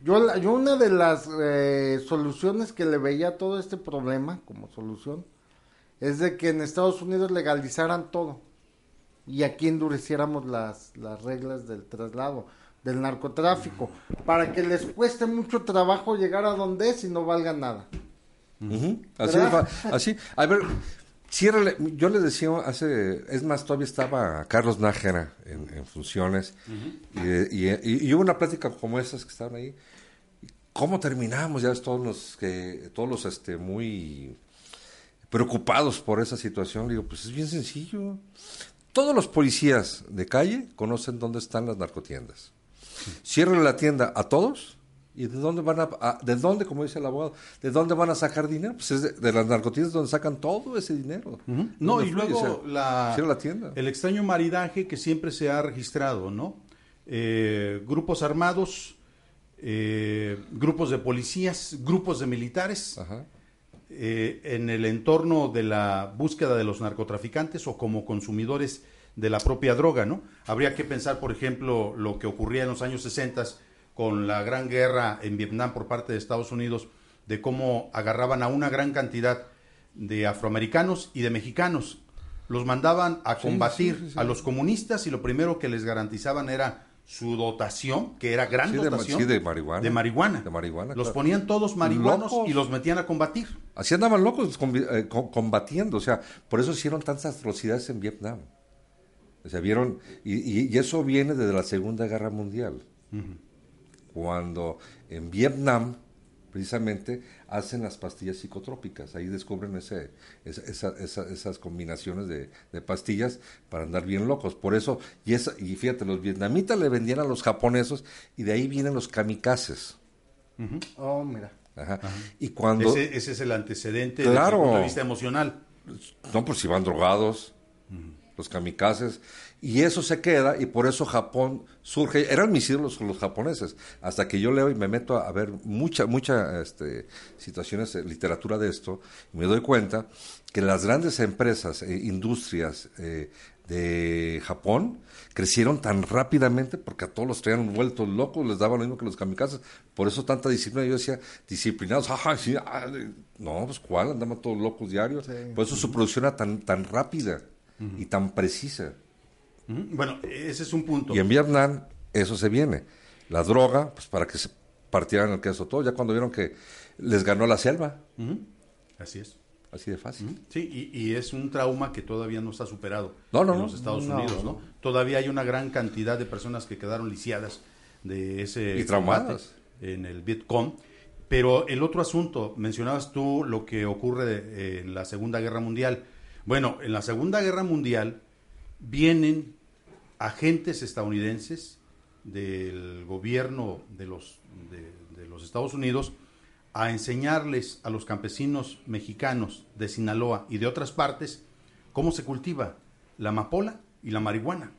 Yo, la- yo una de las eh, soluciones que le veía a todo este problema como solución es de que en Estados Unidos legalizaran todo y aquí endureciéramos las, las reglas del traslado, del narcotráfico, para que les cueste mucho trabajo llegar a donde es y no valga nada. Así, así, a ver, ciérrale, yo les decía hace, es más, todavía estaba Carlos Nájera en, en funciones y, y- y- y hubo una plática como esas que estaban ahí. ¿Cómo terminamos? Ya ves, todos los que, todos los este, muy preocupados por esa situación. Le digo, pues es bien sencillo. Todos los policías de calle conocen dónde están las narcotiendas. Cierren la tienda a todos y de dónde van a, a- de dónde, como dice el abogado, de dónde van a sacar dinero, pues es de, de las narcotiendas donde sacan todo ese dinero. No, y fluye, luego o sea, la, la tienda. el extraño maridaje que siempre se ha registrado, ¿no? Eh, grupos armados eh, grupos de policías, grupos de militares, Ajá. eh, en el entorno de la búsqueda de los narcotraficantes o como consumidores de la propia droga, ¿no? Habría que pensar, por ejemplo, lo que ocurría en los años 60 con la gran guerra en Vietnam por parte de Estados Unidos, de cómo agarraban a una gran cantidad de afroamericanos y de mexicanos. Los mandaban a combatir sí, sí, sí. a los comunistas y lo primero que les garantizaban era su dotación, que era gran de dotación sí, de marihuana. de marihuana. De marihuana, Los claro. ponían todos marihuanos Locos. y los metían a combatir. Así andaban locos eh, co- combatiendo, o sea, por eso hicieron tantas atrocidades en Vietnam. O sea, vieron, y, y- y eso viene desde la Segunda Guerra Mundial, cuando en Vietnam, precisamente, hacen las pastillas psicotrópicas, ahí descubren ese, esa- esa- esa- esas combinaciones de, de pastillas para andar bien locos. Por eso, y, esa, y fíjate, los vietnamitas le vendían a los japoneses, y de ahí vienen los kamikazes. Oh, mira. Ajá. Y cuando... Ese, ese es el antecedente desde Claro. el punto de vista emocional. No, pues si van drogados, los kamikazes. Y eso se queda y por eso Japón surge. Eran mis ídolos los japoneses. Hasta que yo leo y me meto a, ver mucha, mucha este, situaciones, literatura de esto, y me doy cuenta que las grandes empresas, e industrias eh, de Japón crecieron tan rápidamente porque a todos los traían vueltos locos, les daba lo mismo que los kamikazes. Por eso tanta disciplina. Yo decía, disciplinados, ajá, sí, ah, no, pues cuál, andaban todos locos diarios. Por eso su producción era tan, tan rápida y tan precisa. Bueno, ese es un punto. Y en Vietnam eso se viene. La droga, pues para que se partieran el queso todo, ya cuando vieron que les ganó la selva, Ujú. Así es. así de fácil. Sí, y, y es un trauma que todavía no está superado No, no, en no. los Estados No, Unidos, no. ¿no? Todavía hay una gran cantidad de personas que quedaron lisiadas de ese Y traumadas. en el Vietcong. Pero el otro asunto, mencionabas tú lo que ocurre eh, en la Segunda Guerra Mundial. Bueno, en la Segunda Guerra Mundial vienen agentes estadounidenses del gobierno de los, de, los Estados Unidos a enseñarles a los campesinos mexicanos de Sinaloa y de otras partes cómo se cultiva la amapola y la marihuana.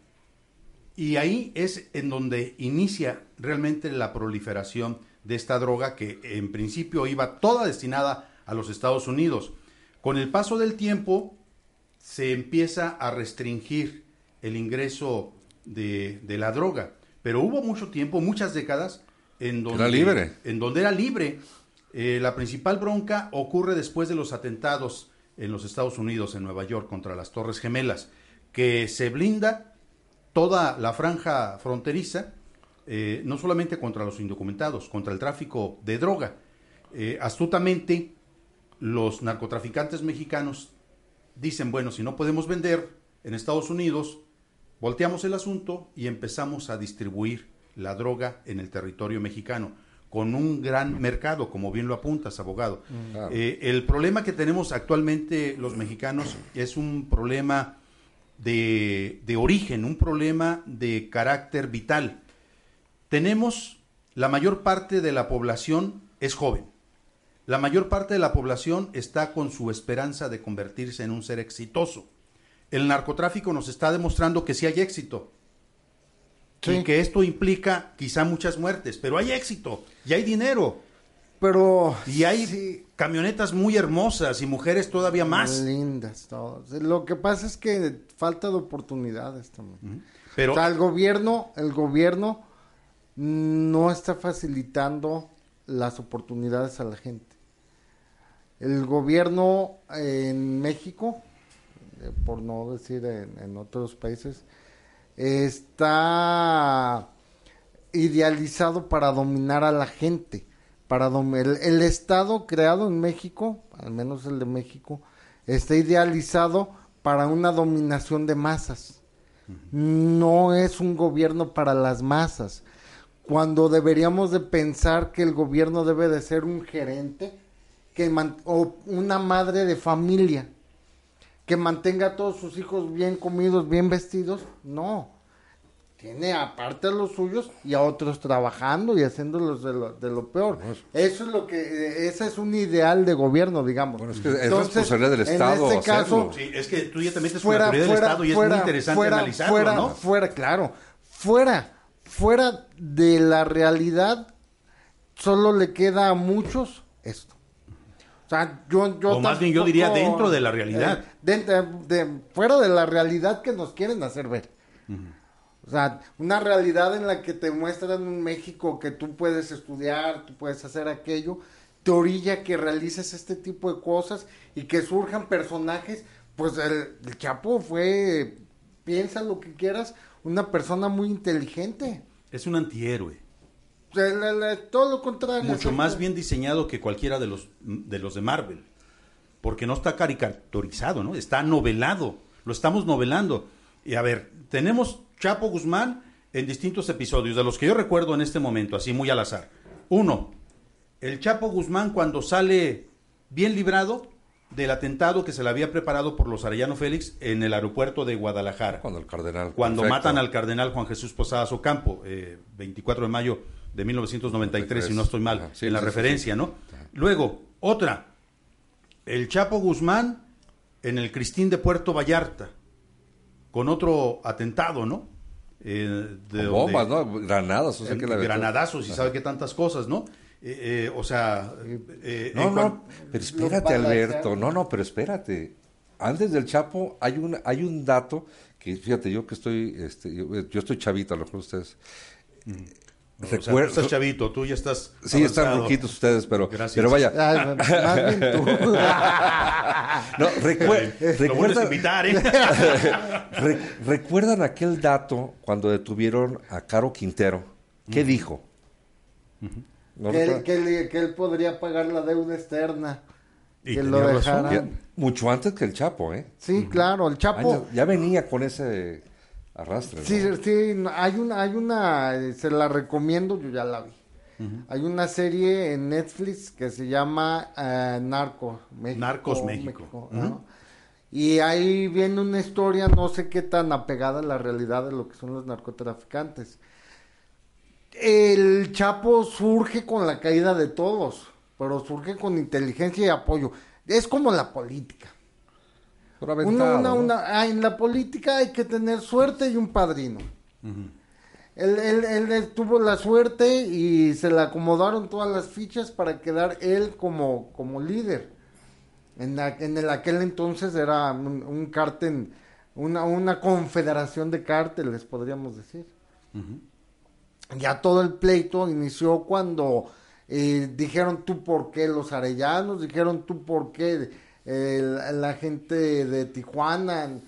Y ahí es en donde inicia realmente la proliferación de esta droga que en principio iba toda destinada a los Estados Unidos. Con el paso del tiempo se empieza a restringir el ingreso de, de la droga, pero hubo mucho tiempo, muchas décadas, en donde Era libre. En donde era libre. Eh, la principal bronca ocurre después de los atentados en los Estados Unidos, en Nueva York, contra las Torres Gemelas, que se blinda toda la franja fronteriza, eh, no solamente contra los indocumentados, contra el tráfico de droga. Eh, astutamente, los narcotraficantes mexicanos dicen, bueno, si no podemos vender en Estados Unidos, volteamos el asunto y empezamos a distribuir la droga en el territorio mexicano, con un gran mercado, como bien lo apuntas, abogado. Claro. Eh, el problema que tenemos actualmente los mexicanos es un problema de, de origen, un problema de carácter vital. Tenemos, la mayor parte de la población es joven. La mayor parte de la población está con su esperanza de convertirse en un ser exitoso. El narcotráfico nos está demostrando que sí hay éxito. Sí. Y que esto implica quizá muchas muertes, pero hay éxito y hay dinero. Pero Y hay sí, camionetas muy hermosas y mujeres todavía más. lindas todas. Lo que pasa es que falta de oportunidades también. Pero o sea, el gobierno, el gobierno no está facilitando las oportunidades a la gente. El gobierno en México, eh, por no decir en, otros países, está idealizado para dominar a la gente. Para el, el Estado creado en México, al menos el de México, está idealizado para una dominación de masas. No es un gobierno para las masas. Cuando deberíamos de pensar que el gobierno debe de ser un gerente que man- o una madre de familia que mantenga a todos sus hijos bien comidos, bien vestidos, no. Tiene aparte a los suyos y a otros trabajando y haciéndolos de lo, de lo peor. Eso es lo que, eh, ese es un ideal de gobierno, digamos. Bueno, es que es responsabilidad del en Estado este caso. Sí, es que tú ya te metes fuera, con la autoridad fuera, del Estado y fuera, es muy interesante fuera, analizarlo, fuera, ¿no? fuera, claro, fuera, fuera de la realidad solo le queda a muchos esto. O sea, yo, yo O más bien yo diría dentro de la realidad. eh, dentro de, fuera de la realidad que nos quieren hacer ver. O sea, una realidad en la que te muestran un México que tú puedes estudiar, tú puedes hacer aquello, te orilla que realices este tipo de cosas y que surjan personajes. Pues el, el Chapo fue, piensa lo que quieras, una persona muy inteligente. Es un antihéroe. Todo lo contrario. Mucho más bien diseñado que cualquiera de los de los de Marvel. Porque no está caricaturizado, ¿no? Está novelado. Lo estamos novelando. Y a ver, tenemos Chapo Guzmán en distintos episodios, de los que yo recuerdo en este momento, así muy al azar. Uno, el Chapo Guzmán cuando sale bien librado del atentado que se le había preparado por los Arellano Félix en el aeropuerto de Guadalajara. Cuando el cardenal. Cuando perfecto. matan al cardenal Juan Jesús Posadas Ocampo, eh, 24 de mayo de 1993, si no estoy mal, Ajá, sí, en la sí, referencia, sí. ¿no? Luego, otra, el Chapo Guzmán en el Cristín de Puerto Vallarta, con otro atentado, ¿no? Eh, de Con donde- bombas, ¿no? Granadas, o sea en- que la granadazos y sabe qué tantas cosas, ¿no? Eh, eh, o sea, eh, No, no, pero espérate, Alberto. No, no, pero espérate. Antes del Chapo hay un, hay un dato que, fíjate, yo que estoy, este, yo, yo estoy chavito, a lo mejor ustedes. O sea, tú estás chavito, tú ya estás sí, están ruquitos ustedes, pero, Gracias. pero vaya. Ay, más bien tú. No, recue- Lo vuelves a recuerda- invitar, ¿eh? Re- ¿Recuerdan aquel dato cuando detuvieron a Caro Quintero? ¿Qué dijo? ¿No que, él, recuerdan? que, él, que él podría pagar la deuda externa. Y que lo dejaran. Ya- mucho antes que el Chapo, ¿eh? Sí, claro, el Chapo. Años- ya venía con ese arrastre. ¿no? Sí, hay una, hay una, eh, se la recomiendo, yo ya la vi. Hay una serie en Netflix que se llama eh, Narco, México. Narcos México. Y ahí viene una historia, no sé qué tan apegada a la realidad de lo que son los narcotraficantes. El Chapo surge con la caída de todos, pero surge con inteligencia y apoyo. Es como la política. Una, una, ¿no? una- ah, en la política hay que tener suerte y un padrino. él, él- él- él tuvo la suerte y se le acomodaron todas las fichas para quedar él como, como líder. En, la- en el aquel entonces era un, un cártel, una, una confederación de cárteles, podríamos decir. Ya todo el pleito inició cuando eh, dijeron tú por qué los arellanos, dijeron tú por qué eh, la, gente de Tijuana,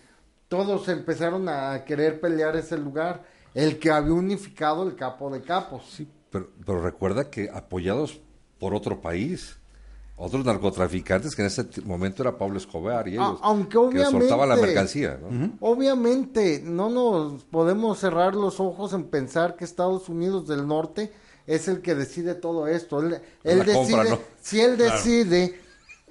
todos empezaron a querer pelear ese lugar, el que había unificado el capo de capos. Sí, pero, pero recuerda que apoyados por otro país, otros narcotraficantes, que en ese momento era Pablo Escobar y A- ellos, aunque que obviamente soltaban la mercancía, ¿no? Obviamente no nos podemos cerrar los ojos en pensar que Estados Unidos del Norte es el que decide todo esto. Él, decide, compra, ¿no? si él decide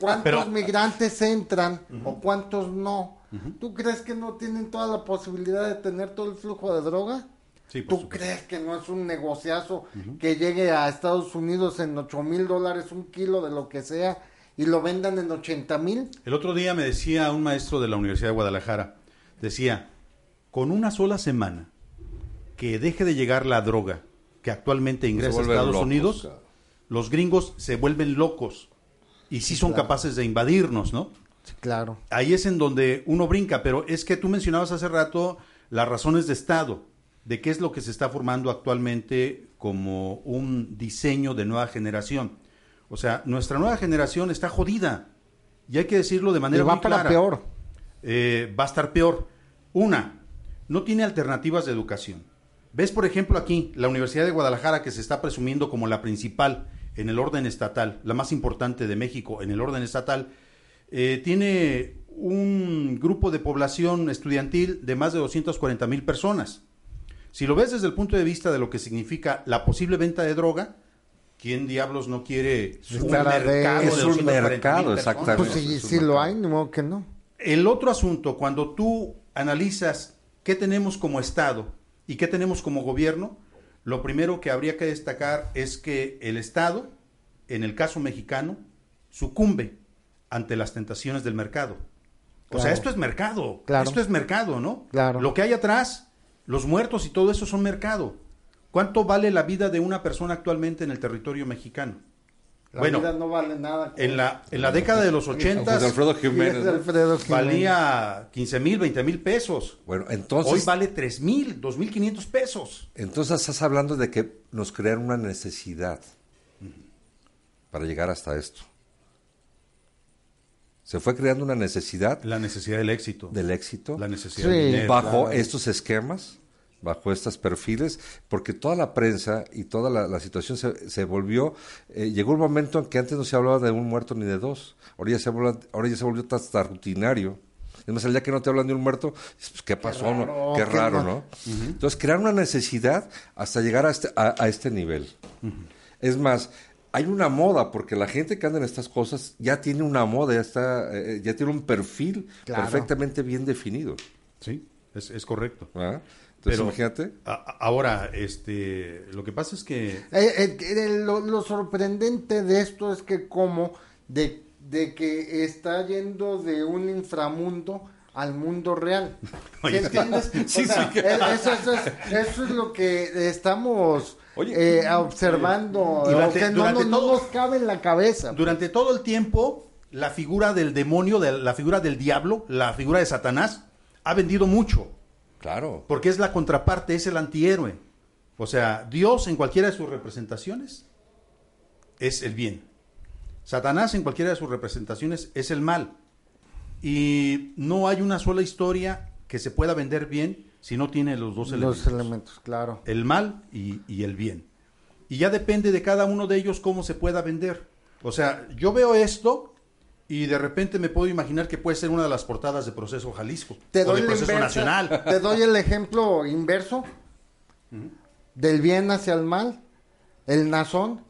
cuántos Pero- migrantes entran o cuántos no, ¿tú crees que no tienen toda la posibilidad de tener todo el flujo de droga? Sí, ¿Tú supuesto. crees que no es un negociazo que llegue a Estados Unidos en ocho mil dólares un kilo de lo que sea y lo vendan en 80 mil? El otro día me decía un maestro de la Universidad de Guadalajara, decía, con una sola semana que deje de llegar la droga que actualmente ingresa a Estados locos, Unidos, los gringos se vuelven locos y sí son capaces de invadirnos, ¿no? Sí, claro. Ahí es en donde uno brinca, pero es que tú mencionabas hace rato las razones de Estado, de qué es lo que se está formando actualmente como un diseño de nueva generación. O sea, nuestra nueva generación está jodida. Y hay que decirlo de manera Y va muy para clara. peor. Eh, va a estar peor. Una, no tiene alternativas de educación. Ves, por ejemplo, aquí la Universidad de Guadalajara, que se está presumiendo como la principal en el orden estatal, la más importante de México en el orden estatal, eh, tiene un grupo de población estudiantil de más de 240 mil personas. Si lo ves desde el punto de vista de lo que significa la posible venta de droga, ¿quién diablos no quiere un Estar a ver. mercado de Es un 240,000 mercado, exactamente. Pues es un sí lo hay, modo que no. El otro asunto, cuando tú analizas qué tenemos como Estado y qué tenemos como gobierno, lo primero que habría que destacar es que el Estado, en el caso mexicano, sucumbe ante las tentaciones del mercado. O sea, esto es mercado. Claro. Esto es mercado, ¿no? Claro. Lo que hay atrás, los muertos y todo eso son mercado. ¿Cuánto vale la vida de una persona actualmente en el territorio mexicano? La bueno, vida no vale nada. en la, en la década de los José 80 Alfredo Jiménez. Alfredo Jiménez. valía 15 mil, 20 mil pesos. Bueno, Hoy entonces, vale 3 mil, 2 mil 500 pesos. entonces estás hablando de que nos crearon una necesidad para llegar hasta esto. Se fue creando una necesidad La necesidad del éxito. del éxito La necesidad Sí. del dinero. bajo claro. estos esquemas, bajo estos perfiles, porque toda la prensa y toda la, la situación se, se volvió, eh, llegó un momento en que antes no se hablaba de un muerto ni de dos, ahora ya se, habla- ahora ya se volvió hasta rutinario. Es más, el día que no te hablan de un muerto, pues, ¿qué pasó? raro, Qué qué raro, ra- ¿no? Entonces, crear una necesidad hasta llegar a este, a, a este nivel. Es más, hay una moda, porque la gente que anda en estas cosas ya tiene una moda, ya, está, eh, ya tiene un perfil Claro. perfectamente bien definido. Sí, es, es correcto. ¿verdad? Pero- imagínate. A- ahora, este, lo que pasa es que Eh, eh, lo, lo sorprendente de esto es que como de, de que está yendo de un inframundo al mundo real. ¿Sí entiendes? sí, O sea, sí. eh, Eso, eso es, eso es lo que estamos Oye, eh, observando, y durante- que no, durante no- no todo- nos cabe en la cabeza. durante todo el tiempo la figura del demonio, de, la figura del diablo, la figura de Satanás, ha vendido mucho. Claro. Porque es la contraparte, es el antihéroe. O sea, Dios en cualquiera de sus representaciones es el bien. Satanás en cualquiera de sus representaciones es el mal. Y no hay una sola historia que se pueda vender bien si no tiene los dos elementos. Los elementos, claro. El mal y, y el bien. Y ya depende de cada uno de ellos cómo se pueda vender. O sea, yo veo esto y de repente me puedo imaginar que puede ser una de las portadas de Proceso Jalisco. Te o doy, de la Proceso inversa, Nacional. te doy el ejemplo inverso del bien hacia el mal. El Nazón,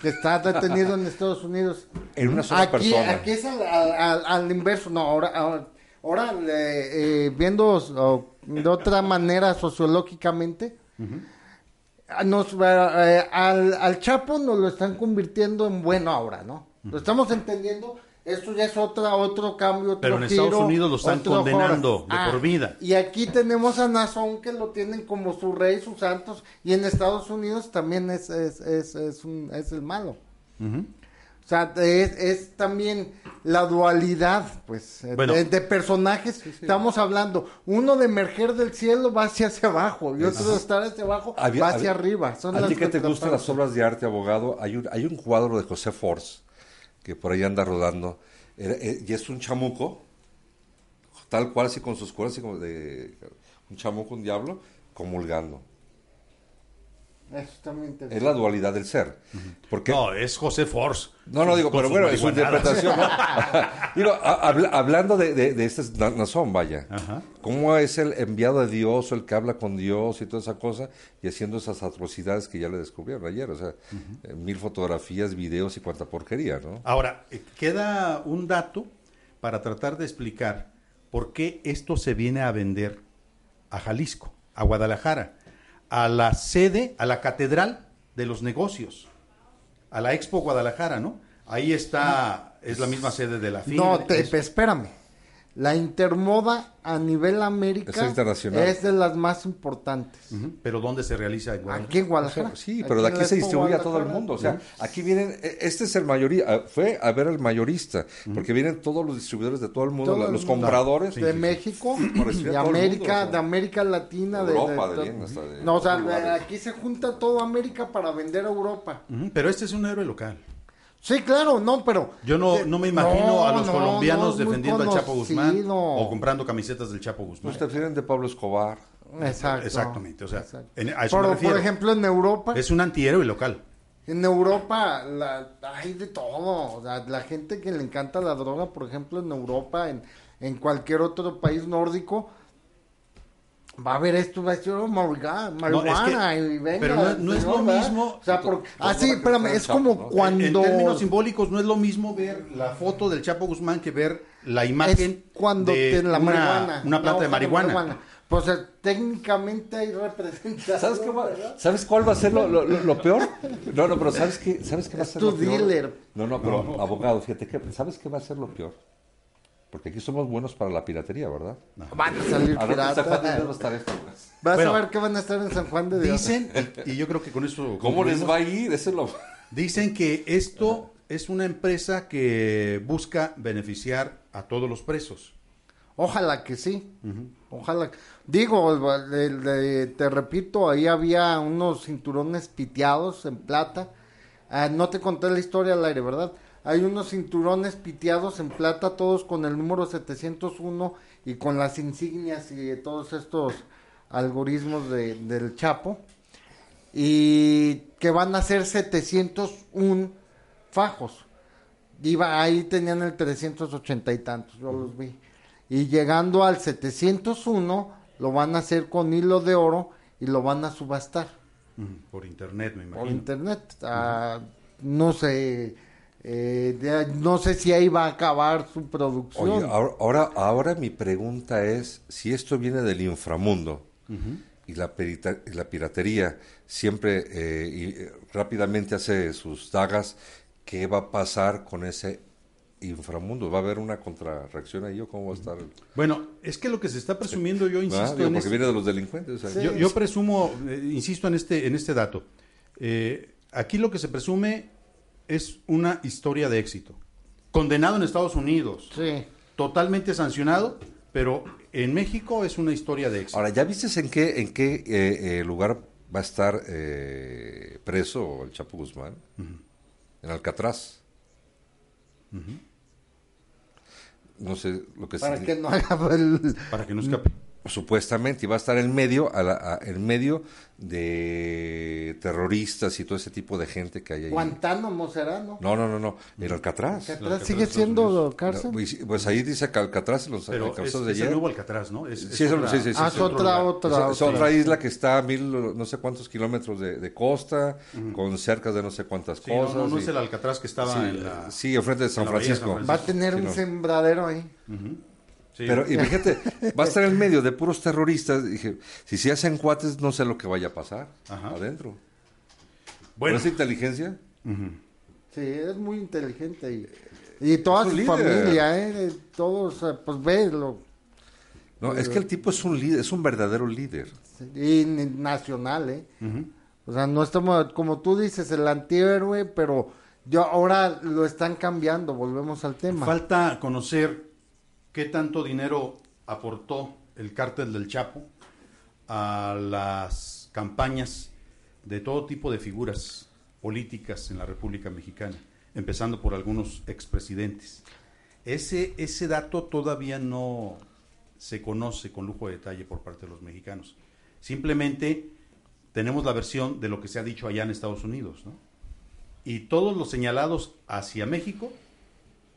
que está detenido en Estados Unidos. En una sola aquí, persona. Aquí es al, al- al- al inverso. No, ahora, ahora, ahora, eh, eh, viendo oh, de otra manera sociológicamente, nos, eh, al, al Chapo nos lo están convirtiendo en bueno ahora, ¿no? Lo estamos entendiendo. Esto ya es otra, otro cambio, otro Pero en giro, Estados Unidos lo están condenando de por vida. Y aquí tenemos a Nazón que lo tienen como su rey, sus santos, y en Estados Unidos también es, es, es, es, un- es el malo. O sea, es, es también la dualidad, pues, Bueno. de, de personajes. Estamos hablando, uno de emerger del cielo va hacia, hacia abajo, y otro de estar hacia abajo Había- va había- hacia arriba. Son a ti que te gustan las obras de arte, abogado, hay un, hay un cuadro de José Force que por ahí anda rodando, era- eh, y es un chamuco, tal cual, así con sus cuerdas, como de un chamuco, un diablo, comulgando. Eso Es la dualidad del ser. Porque, No, es José Force. No, no digo, pero bueno, es su interpretación. ¿no? digo, hablando de, de, de este vaya, Ajá. ¿cómo es el enviado de Dios o el que habla con Dios y toda esa cosa y haciendo esas atrocidades que ya le descubrieron ayer? O sea, eh, mil fotografías, videos y cuanta porquería, ¿no? Ahora, eh, queda un dato para tratar de explicar por qué esto se viene a vender a Jalisco, a Guadalajara, a la sede, a la catedral de los negocios, a la Expo Guadalajara, ¿no? Ahí está, es la misma sede de la FIL. No, te, espérame. La intermoda a nivel América Es internacional. es de las más importantes. Pero ¿dónde se realiza en Guadalajara? Aquí en Guadalajara. Sí, pero de aquí se distribuye a todo el mundo. O sea, aquí vienen, eh, este es el mayoría, ah, fue a ver al mayorista, porque vienen todos los distribuidores de todo el mundo, Todo la- el los mundo. compradores. de México, de el América, mundo, o sea, de América Latina, de, Europa, de- de de- bien, hasta de no, o sea, lugares. aquí se junta todo América para vender a Europa. Pero este es un héroe local. Sí, claro, no, pero Yo no, de- no me imagino no, a los no, colombianos defendiendo al Chapo Guzmán o comprando camisetas del Chapo Guzmán. Pues te refieren de Pablo Escobar. Exacto. Exactamente, o sea, en- a eso por, me por refiero. ejemplo, en Europa, Es un antihéroe local. En Europa la, hay de todo. O sea, la gente que le encanta la droga, por ejemplo, en Europa, en, en cualquier otro país nórdico, va a ver esto, va a decir, oh, marihuana, marihuana, y venga, pero no- no es lo ¿verdad? mismo- O sea, por, Pues, ah, sí, que espérame, es como ¿no? Cuando... En términos simbólicos, no es lo mismo ver la foto del Chapo Guzmán que ver la es imagen cuando de te- la una, marihuana. una la planta de hoja marihuana. Pues eh, técnicamente hay representación. ¿Sabes, qué va-. ¿Sabes cuál va a ser lo, lo- lo- peor? No, no, pero ¿sabes qué, ¿sabes qué va a Es ser tu lo peor? dealer. No, no, pero abogado, fíjate, que, ¿sabes qué va a ser lo peor? Porque aquí somos buenos para la piratería, ¿verdad? Van a salir piratas. güey. Vas Bueno. a ver que van a estar en San Juan de Dios. Dicen, y, y yo creo que con eso... ¿Cómo les va a ir? Eso es lo... Dicen que esto es una empresa que busca beneficiar a todos los presos. Ojalá que sí. Ojalá. Digo, le- le- te repito, ahí había unos cinturones piteados en plata. Ah, no te conté la historia al aire, ¿verdad? Hay unos cinturones piteados en plata, todos con el número 701 y con las insignias y todos estos algoritmos de- del Chapo. Y que van a ser 701 fajos. Iba, ahí tenían el 380 y tantos, yo los vi. Y llegando al 701, lo van a hacer con hilo de oro y lo van a subastar Por internet, me por imagino. internet. Ah, no sé, eh, no sé si ahí va a acabar su producción. Oye, ahora, ahora, ahora mi pregunta es, si esto viene del inframundo y, la perita- y la piratería siempre eh, y, eh, rápidamente hace sus dagas, ¿qué va a pasar con ese inframundo? ¿Va a haber una contrarreacción ahí o cómo va a estar? Bueno, es que lo que se está presumiendo, yo insisto Digo, en porque este- viene de los delincuentes. o sea, Yo, yo presumo, eh, insisto en este, en este dato. Eh, aquí lo que se presume es una historia de éxito. Condenado en Estados Unidos, Sí. totalmente sancionado, pero en México es una historia de éxito. Ahora, ¿ya viste en qué, en qué eh, eh, lugar va a estar eh, preso el Chapo Guzmán? En Alcatraz. No sé lo que Para significa. que no haga el... para que no escape. Supuestamente, y va a estar en medio, a la- a- en medio de terroristas y todo ese tipo de gente que hay ahí. Guantánamo será, ¿no? No, no, no, no, en Alcatraz. Atrás Alcatraz, sigue siendo cárcel. Pues, pues ahí dice que Alcatraz, los Pero es, Alcatraz de es el nuevo Alcatraz, ¿no? Es, Sí, es el- sí, sí, sí, Ah, es otra, otra. Es, es otra isla que está a mil, no sé cuántos kilómetros de, de costa, con cercas de no sé cuántas Sí, no, cosas. no, no y- es el Alcatraz que estaba sí, en la... sí, enfrente de San de San Francisco. Va a tener Sí, un no. sembradero ahí. Sí. Pero, y fíjate, va a estar en medio de puros terroristas. Dije, si se hacen cuates, no sé lo que vaya a pasar Ajá. adentro. bueno, ¿Con esa inteligencia? Sí, es muy inteligente. Y, y toda su líder. familia, ¿eh? Todos, pues ve, lo, No, es que el tipo es un líder, es un verdadero líder. y nacional, ¿eh? O sea, no estamos, como tú dices, el antihéroe, pero yo ahora lo están cambiando, volvemos al tema. falta conocer qué tanto dinero aportó el cártel del Chapo a las campañas de todo tipo de figuras políticas en la República Mexicana, empezando por algunos expresidentes. Ese, ese dato todavía no se conoce con lujo de detalle por parte de los mexicanos. Simplemente tenemos la versión de lo que se ha dicho allá en Estados Unidos, ¿no? Y todos los señalados hacia México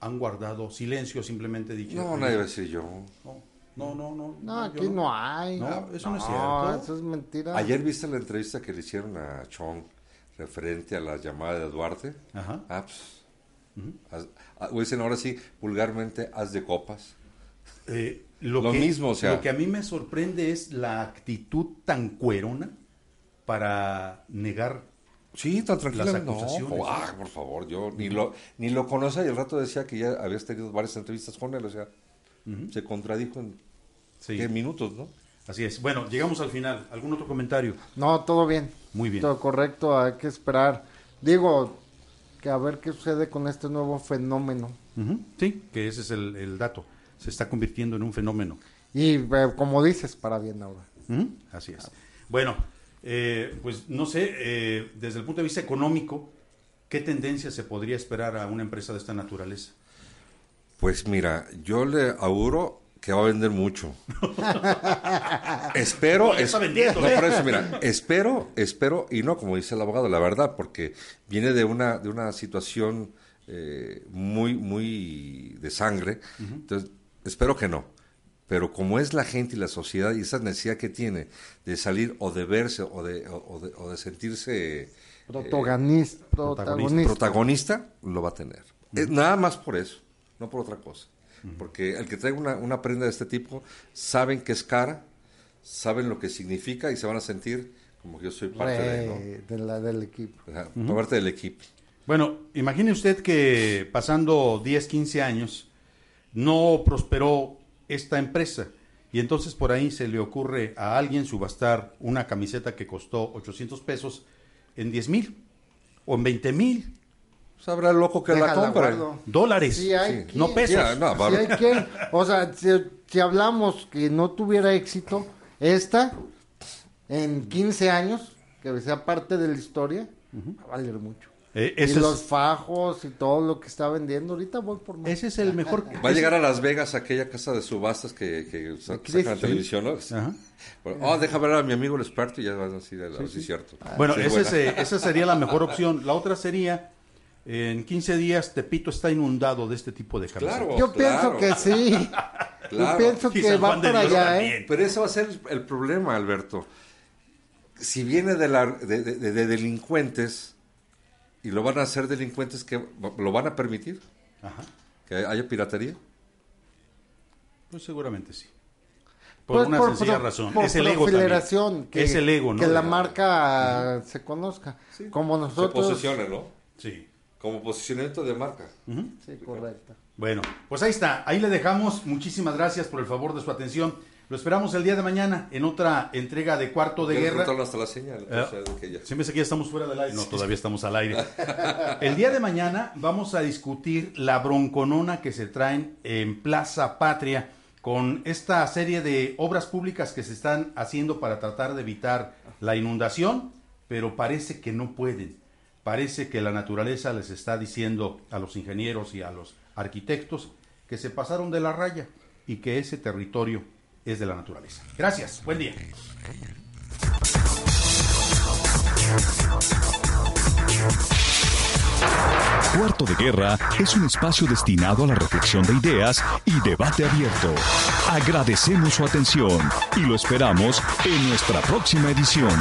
han guardado silencio, simplemente dicho. No, nadie va a decir yo. No, no, no, no. aquí no hay. No, eso no es cierto. eso es mentira. Ayer viste la entrevista que le hicieron a Chong referente a la llamada de Duarte. Ajá. Ah, pues, dicen ahora sí, vulgarmente, haz de copas. Eh, lo, Lo que, mismo, o sea. Lo que a mí me sorprende es la actitud tan cuerona para negar. Sí, tan tranquila. Las No, acusaciones, ah, por favor, yo ni lo, ni lo conocía y el rato decía que ya habías tenido varias entrevistas con él, o sea, se contradijo en Sí, ¿qué minutos, ¿no? así es. Bueno, llegamos al final. ¿Algún otro comentario? No, todo bien. Muy bien. Todo correcto, hay que esperar. Digo, que a ver qué sucede con este nuevo fenómeno. Sí, que ese es el, el dato. Se está convirtiendo en un fenómeno. Y eh, como dices, para bien ahora. Así es. Bueno, eh, pues no sé, eh, desde el punto de vista económico, ¿qué tendencia se podría esperar a una empresa de esta naturaleza? Pues mira, yo le auguro que va a vender mucho. espero, No, ya es- está vendiendo. no, por eso, mira, espero, espero, y no como dice el abogado, la verdad, porque viene de una, de una situación eh, muy, muy de sangre, entonces espero que no. Pero como es la gente y la sociedad y esa necesidad que tiene de salir o de verse o de, o, o de, o de sentirse Protagonista. protagonista. protagonista, lo va a tener. Eh, nada más por eso, no por otra cosa. Porque el que traiga una, una prenda de este tipo, saben que es cara, saben lo que significa y se van a sentir como que yo soy parte de, ¿no? Eh, de la, del equipo. Parte del equipo. Bueno, imagine usted que pasando 10, 15 años, no prosperó esta empresa. Y entonces por ahí se le ocurre a alguien subastar una camiseta que costó 800 pesos en 10 mil o en 20 mil Sabrá el loco que la compra. guardo. dólares, Sí, hay no pesos. No, hay que, o sea, si, si hablamos que no tuviera éxito, esta, en 15 años, que sea parte de la historia, va a valer mucho. Eh, Y los es, fajo y todo lo que está vendiendo, ahorita voy por más. ese es el mejor. Va a llegar a Las Vegas aquella casa de subastas que, que sacan la televisión, ¿no? Ajá. Bueno, oh, deja ver a mi amigo el experto y ya van a decir, sí, sí, cierto. Bueno, Sí, ese buena. es, eh, esa sería la mejor opción. La otra sería, en 15 días Tepito está inundado de este tipo de camisetas. Claro. Yo claro. pienso que sí. Claro. Yo pienso que va Juan de para allá. ¿eh? Pero ese va a ser el problema, Alberto. Si viene de, la, de, de- de delincuentes y lo van a hacer delincuentes, que ¿lo van a permitir? Ajá. ¿Que haya piratería? Pues seguramente sí. Por Pues una por sencilla razón. por es el ego también. que, es el ego, ¿no? Que la marca se conozca. Como Se nosotros. posicione, ¿no? Sí. Como posicionamiento de marca. Sí, correcto. Bueno, pues ahí está. Ahí le dejamos. Muchísimas gracias por el favor de su atención. Lo esperamos el día de mañana en otra entrega de Cuarto de Guerra. hasta la señal. Eh, que ya- Siempre sé que ya estamos fuera del aire. No, todavía estamos al aire. El día de mañana vamos a discutir la bronconona que se traen en Plaza Patria con esta serie de obras públicas que se están haciendo para tratar de evitar la inundación, pero parece que no pueden. Parece que la naturaleza les está diciendo a los ingenieros y a los arquitectos que se pasaron de la raya y que ese territorio es de la naturaleza. Gracias. Buen día. Cuarto de Guerra es un espacio destinado a la reflexión de ideas y debate abierto. Agradecemos su atención y lo esperamos en nuestra próxima edición.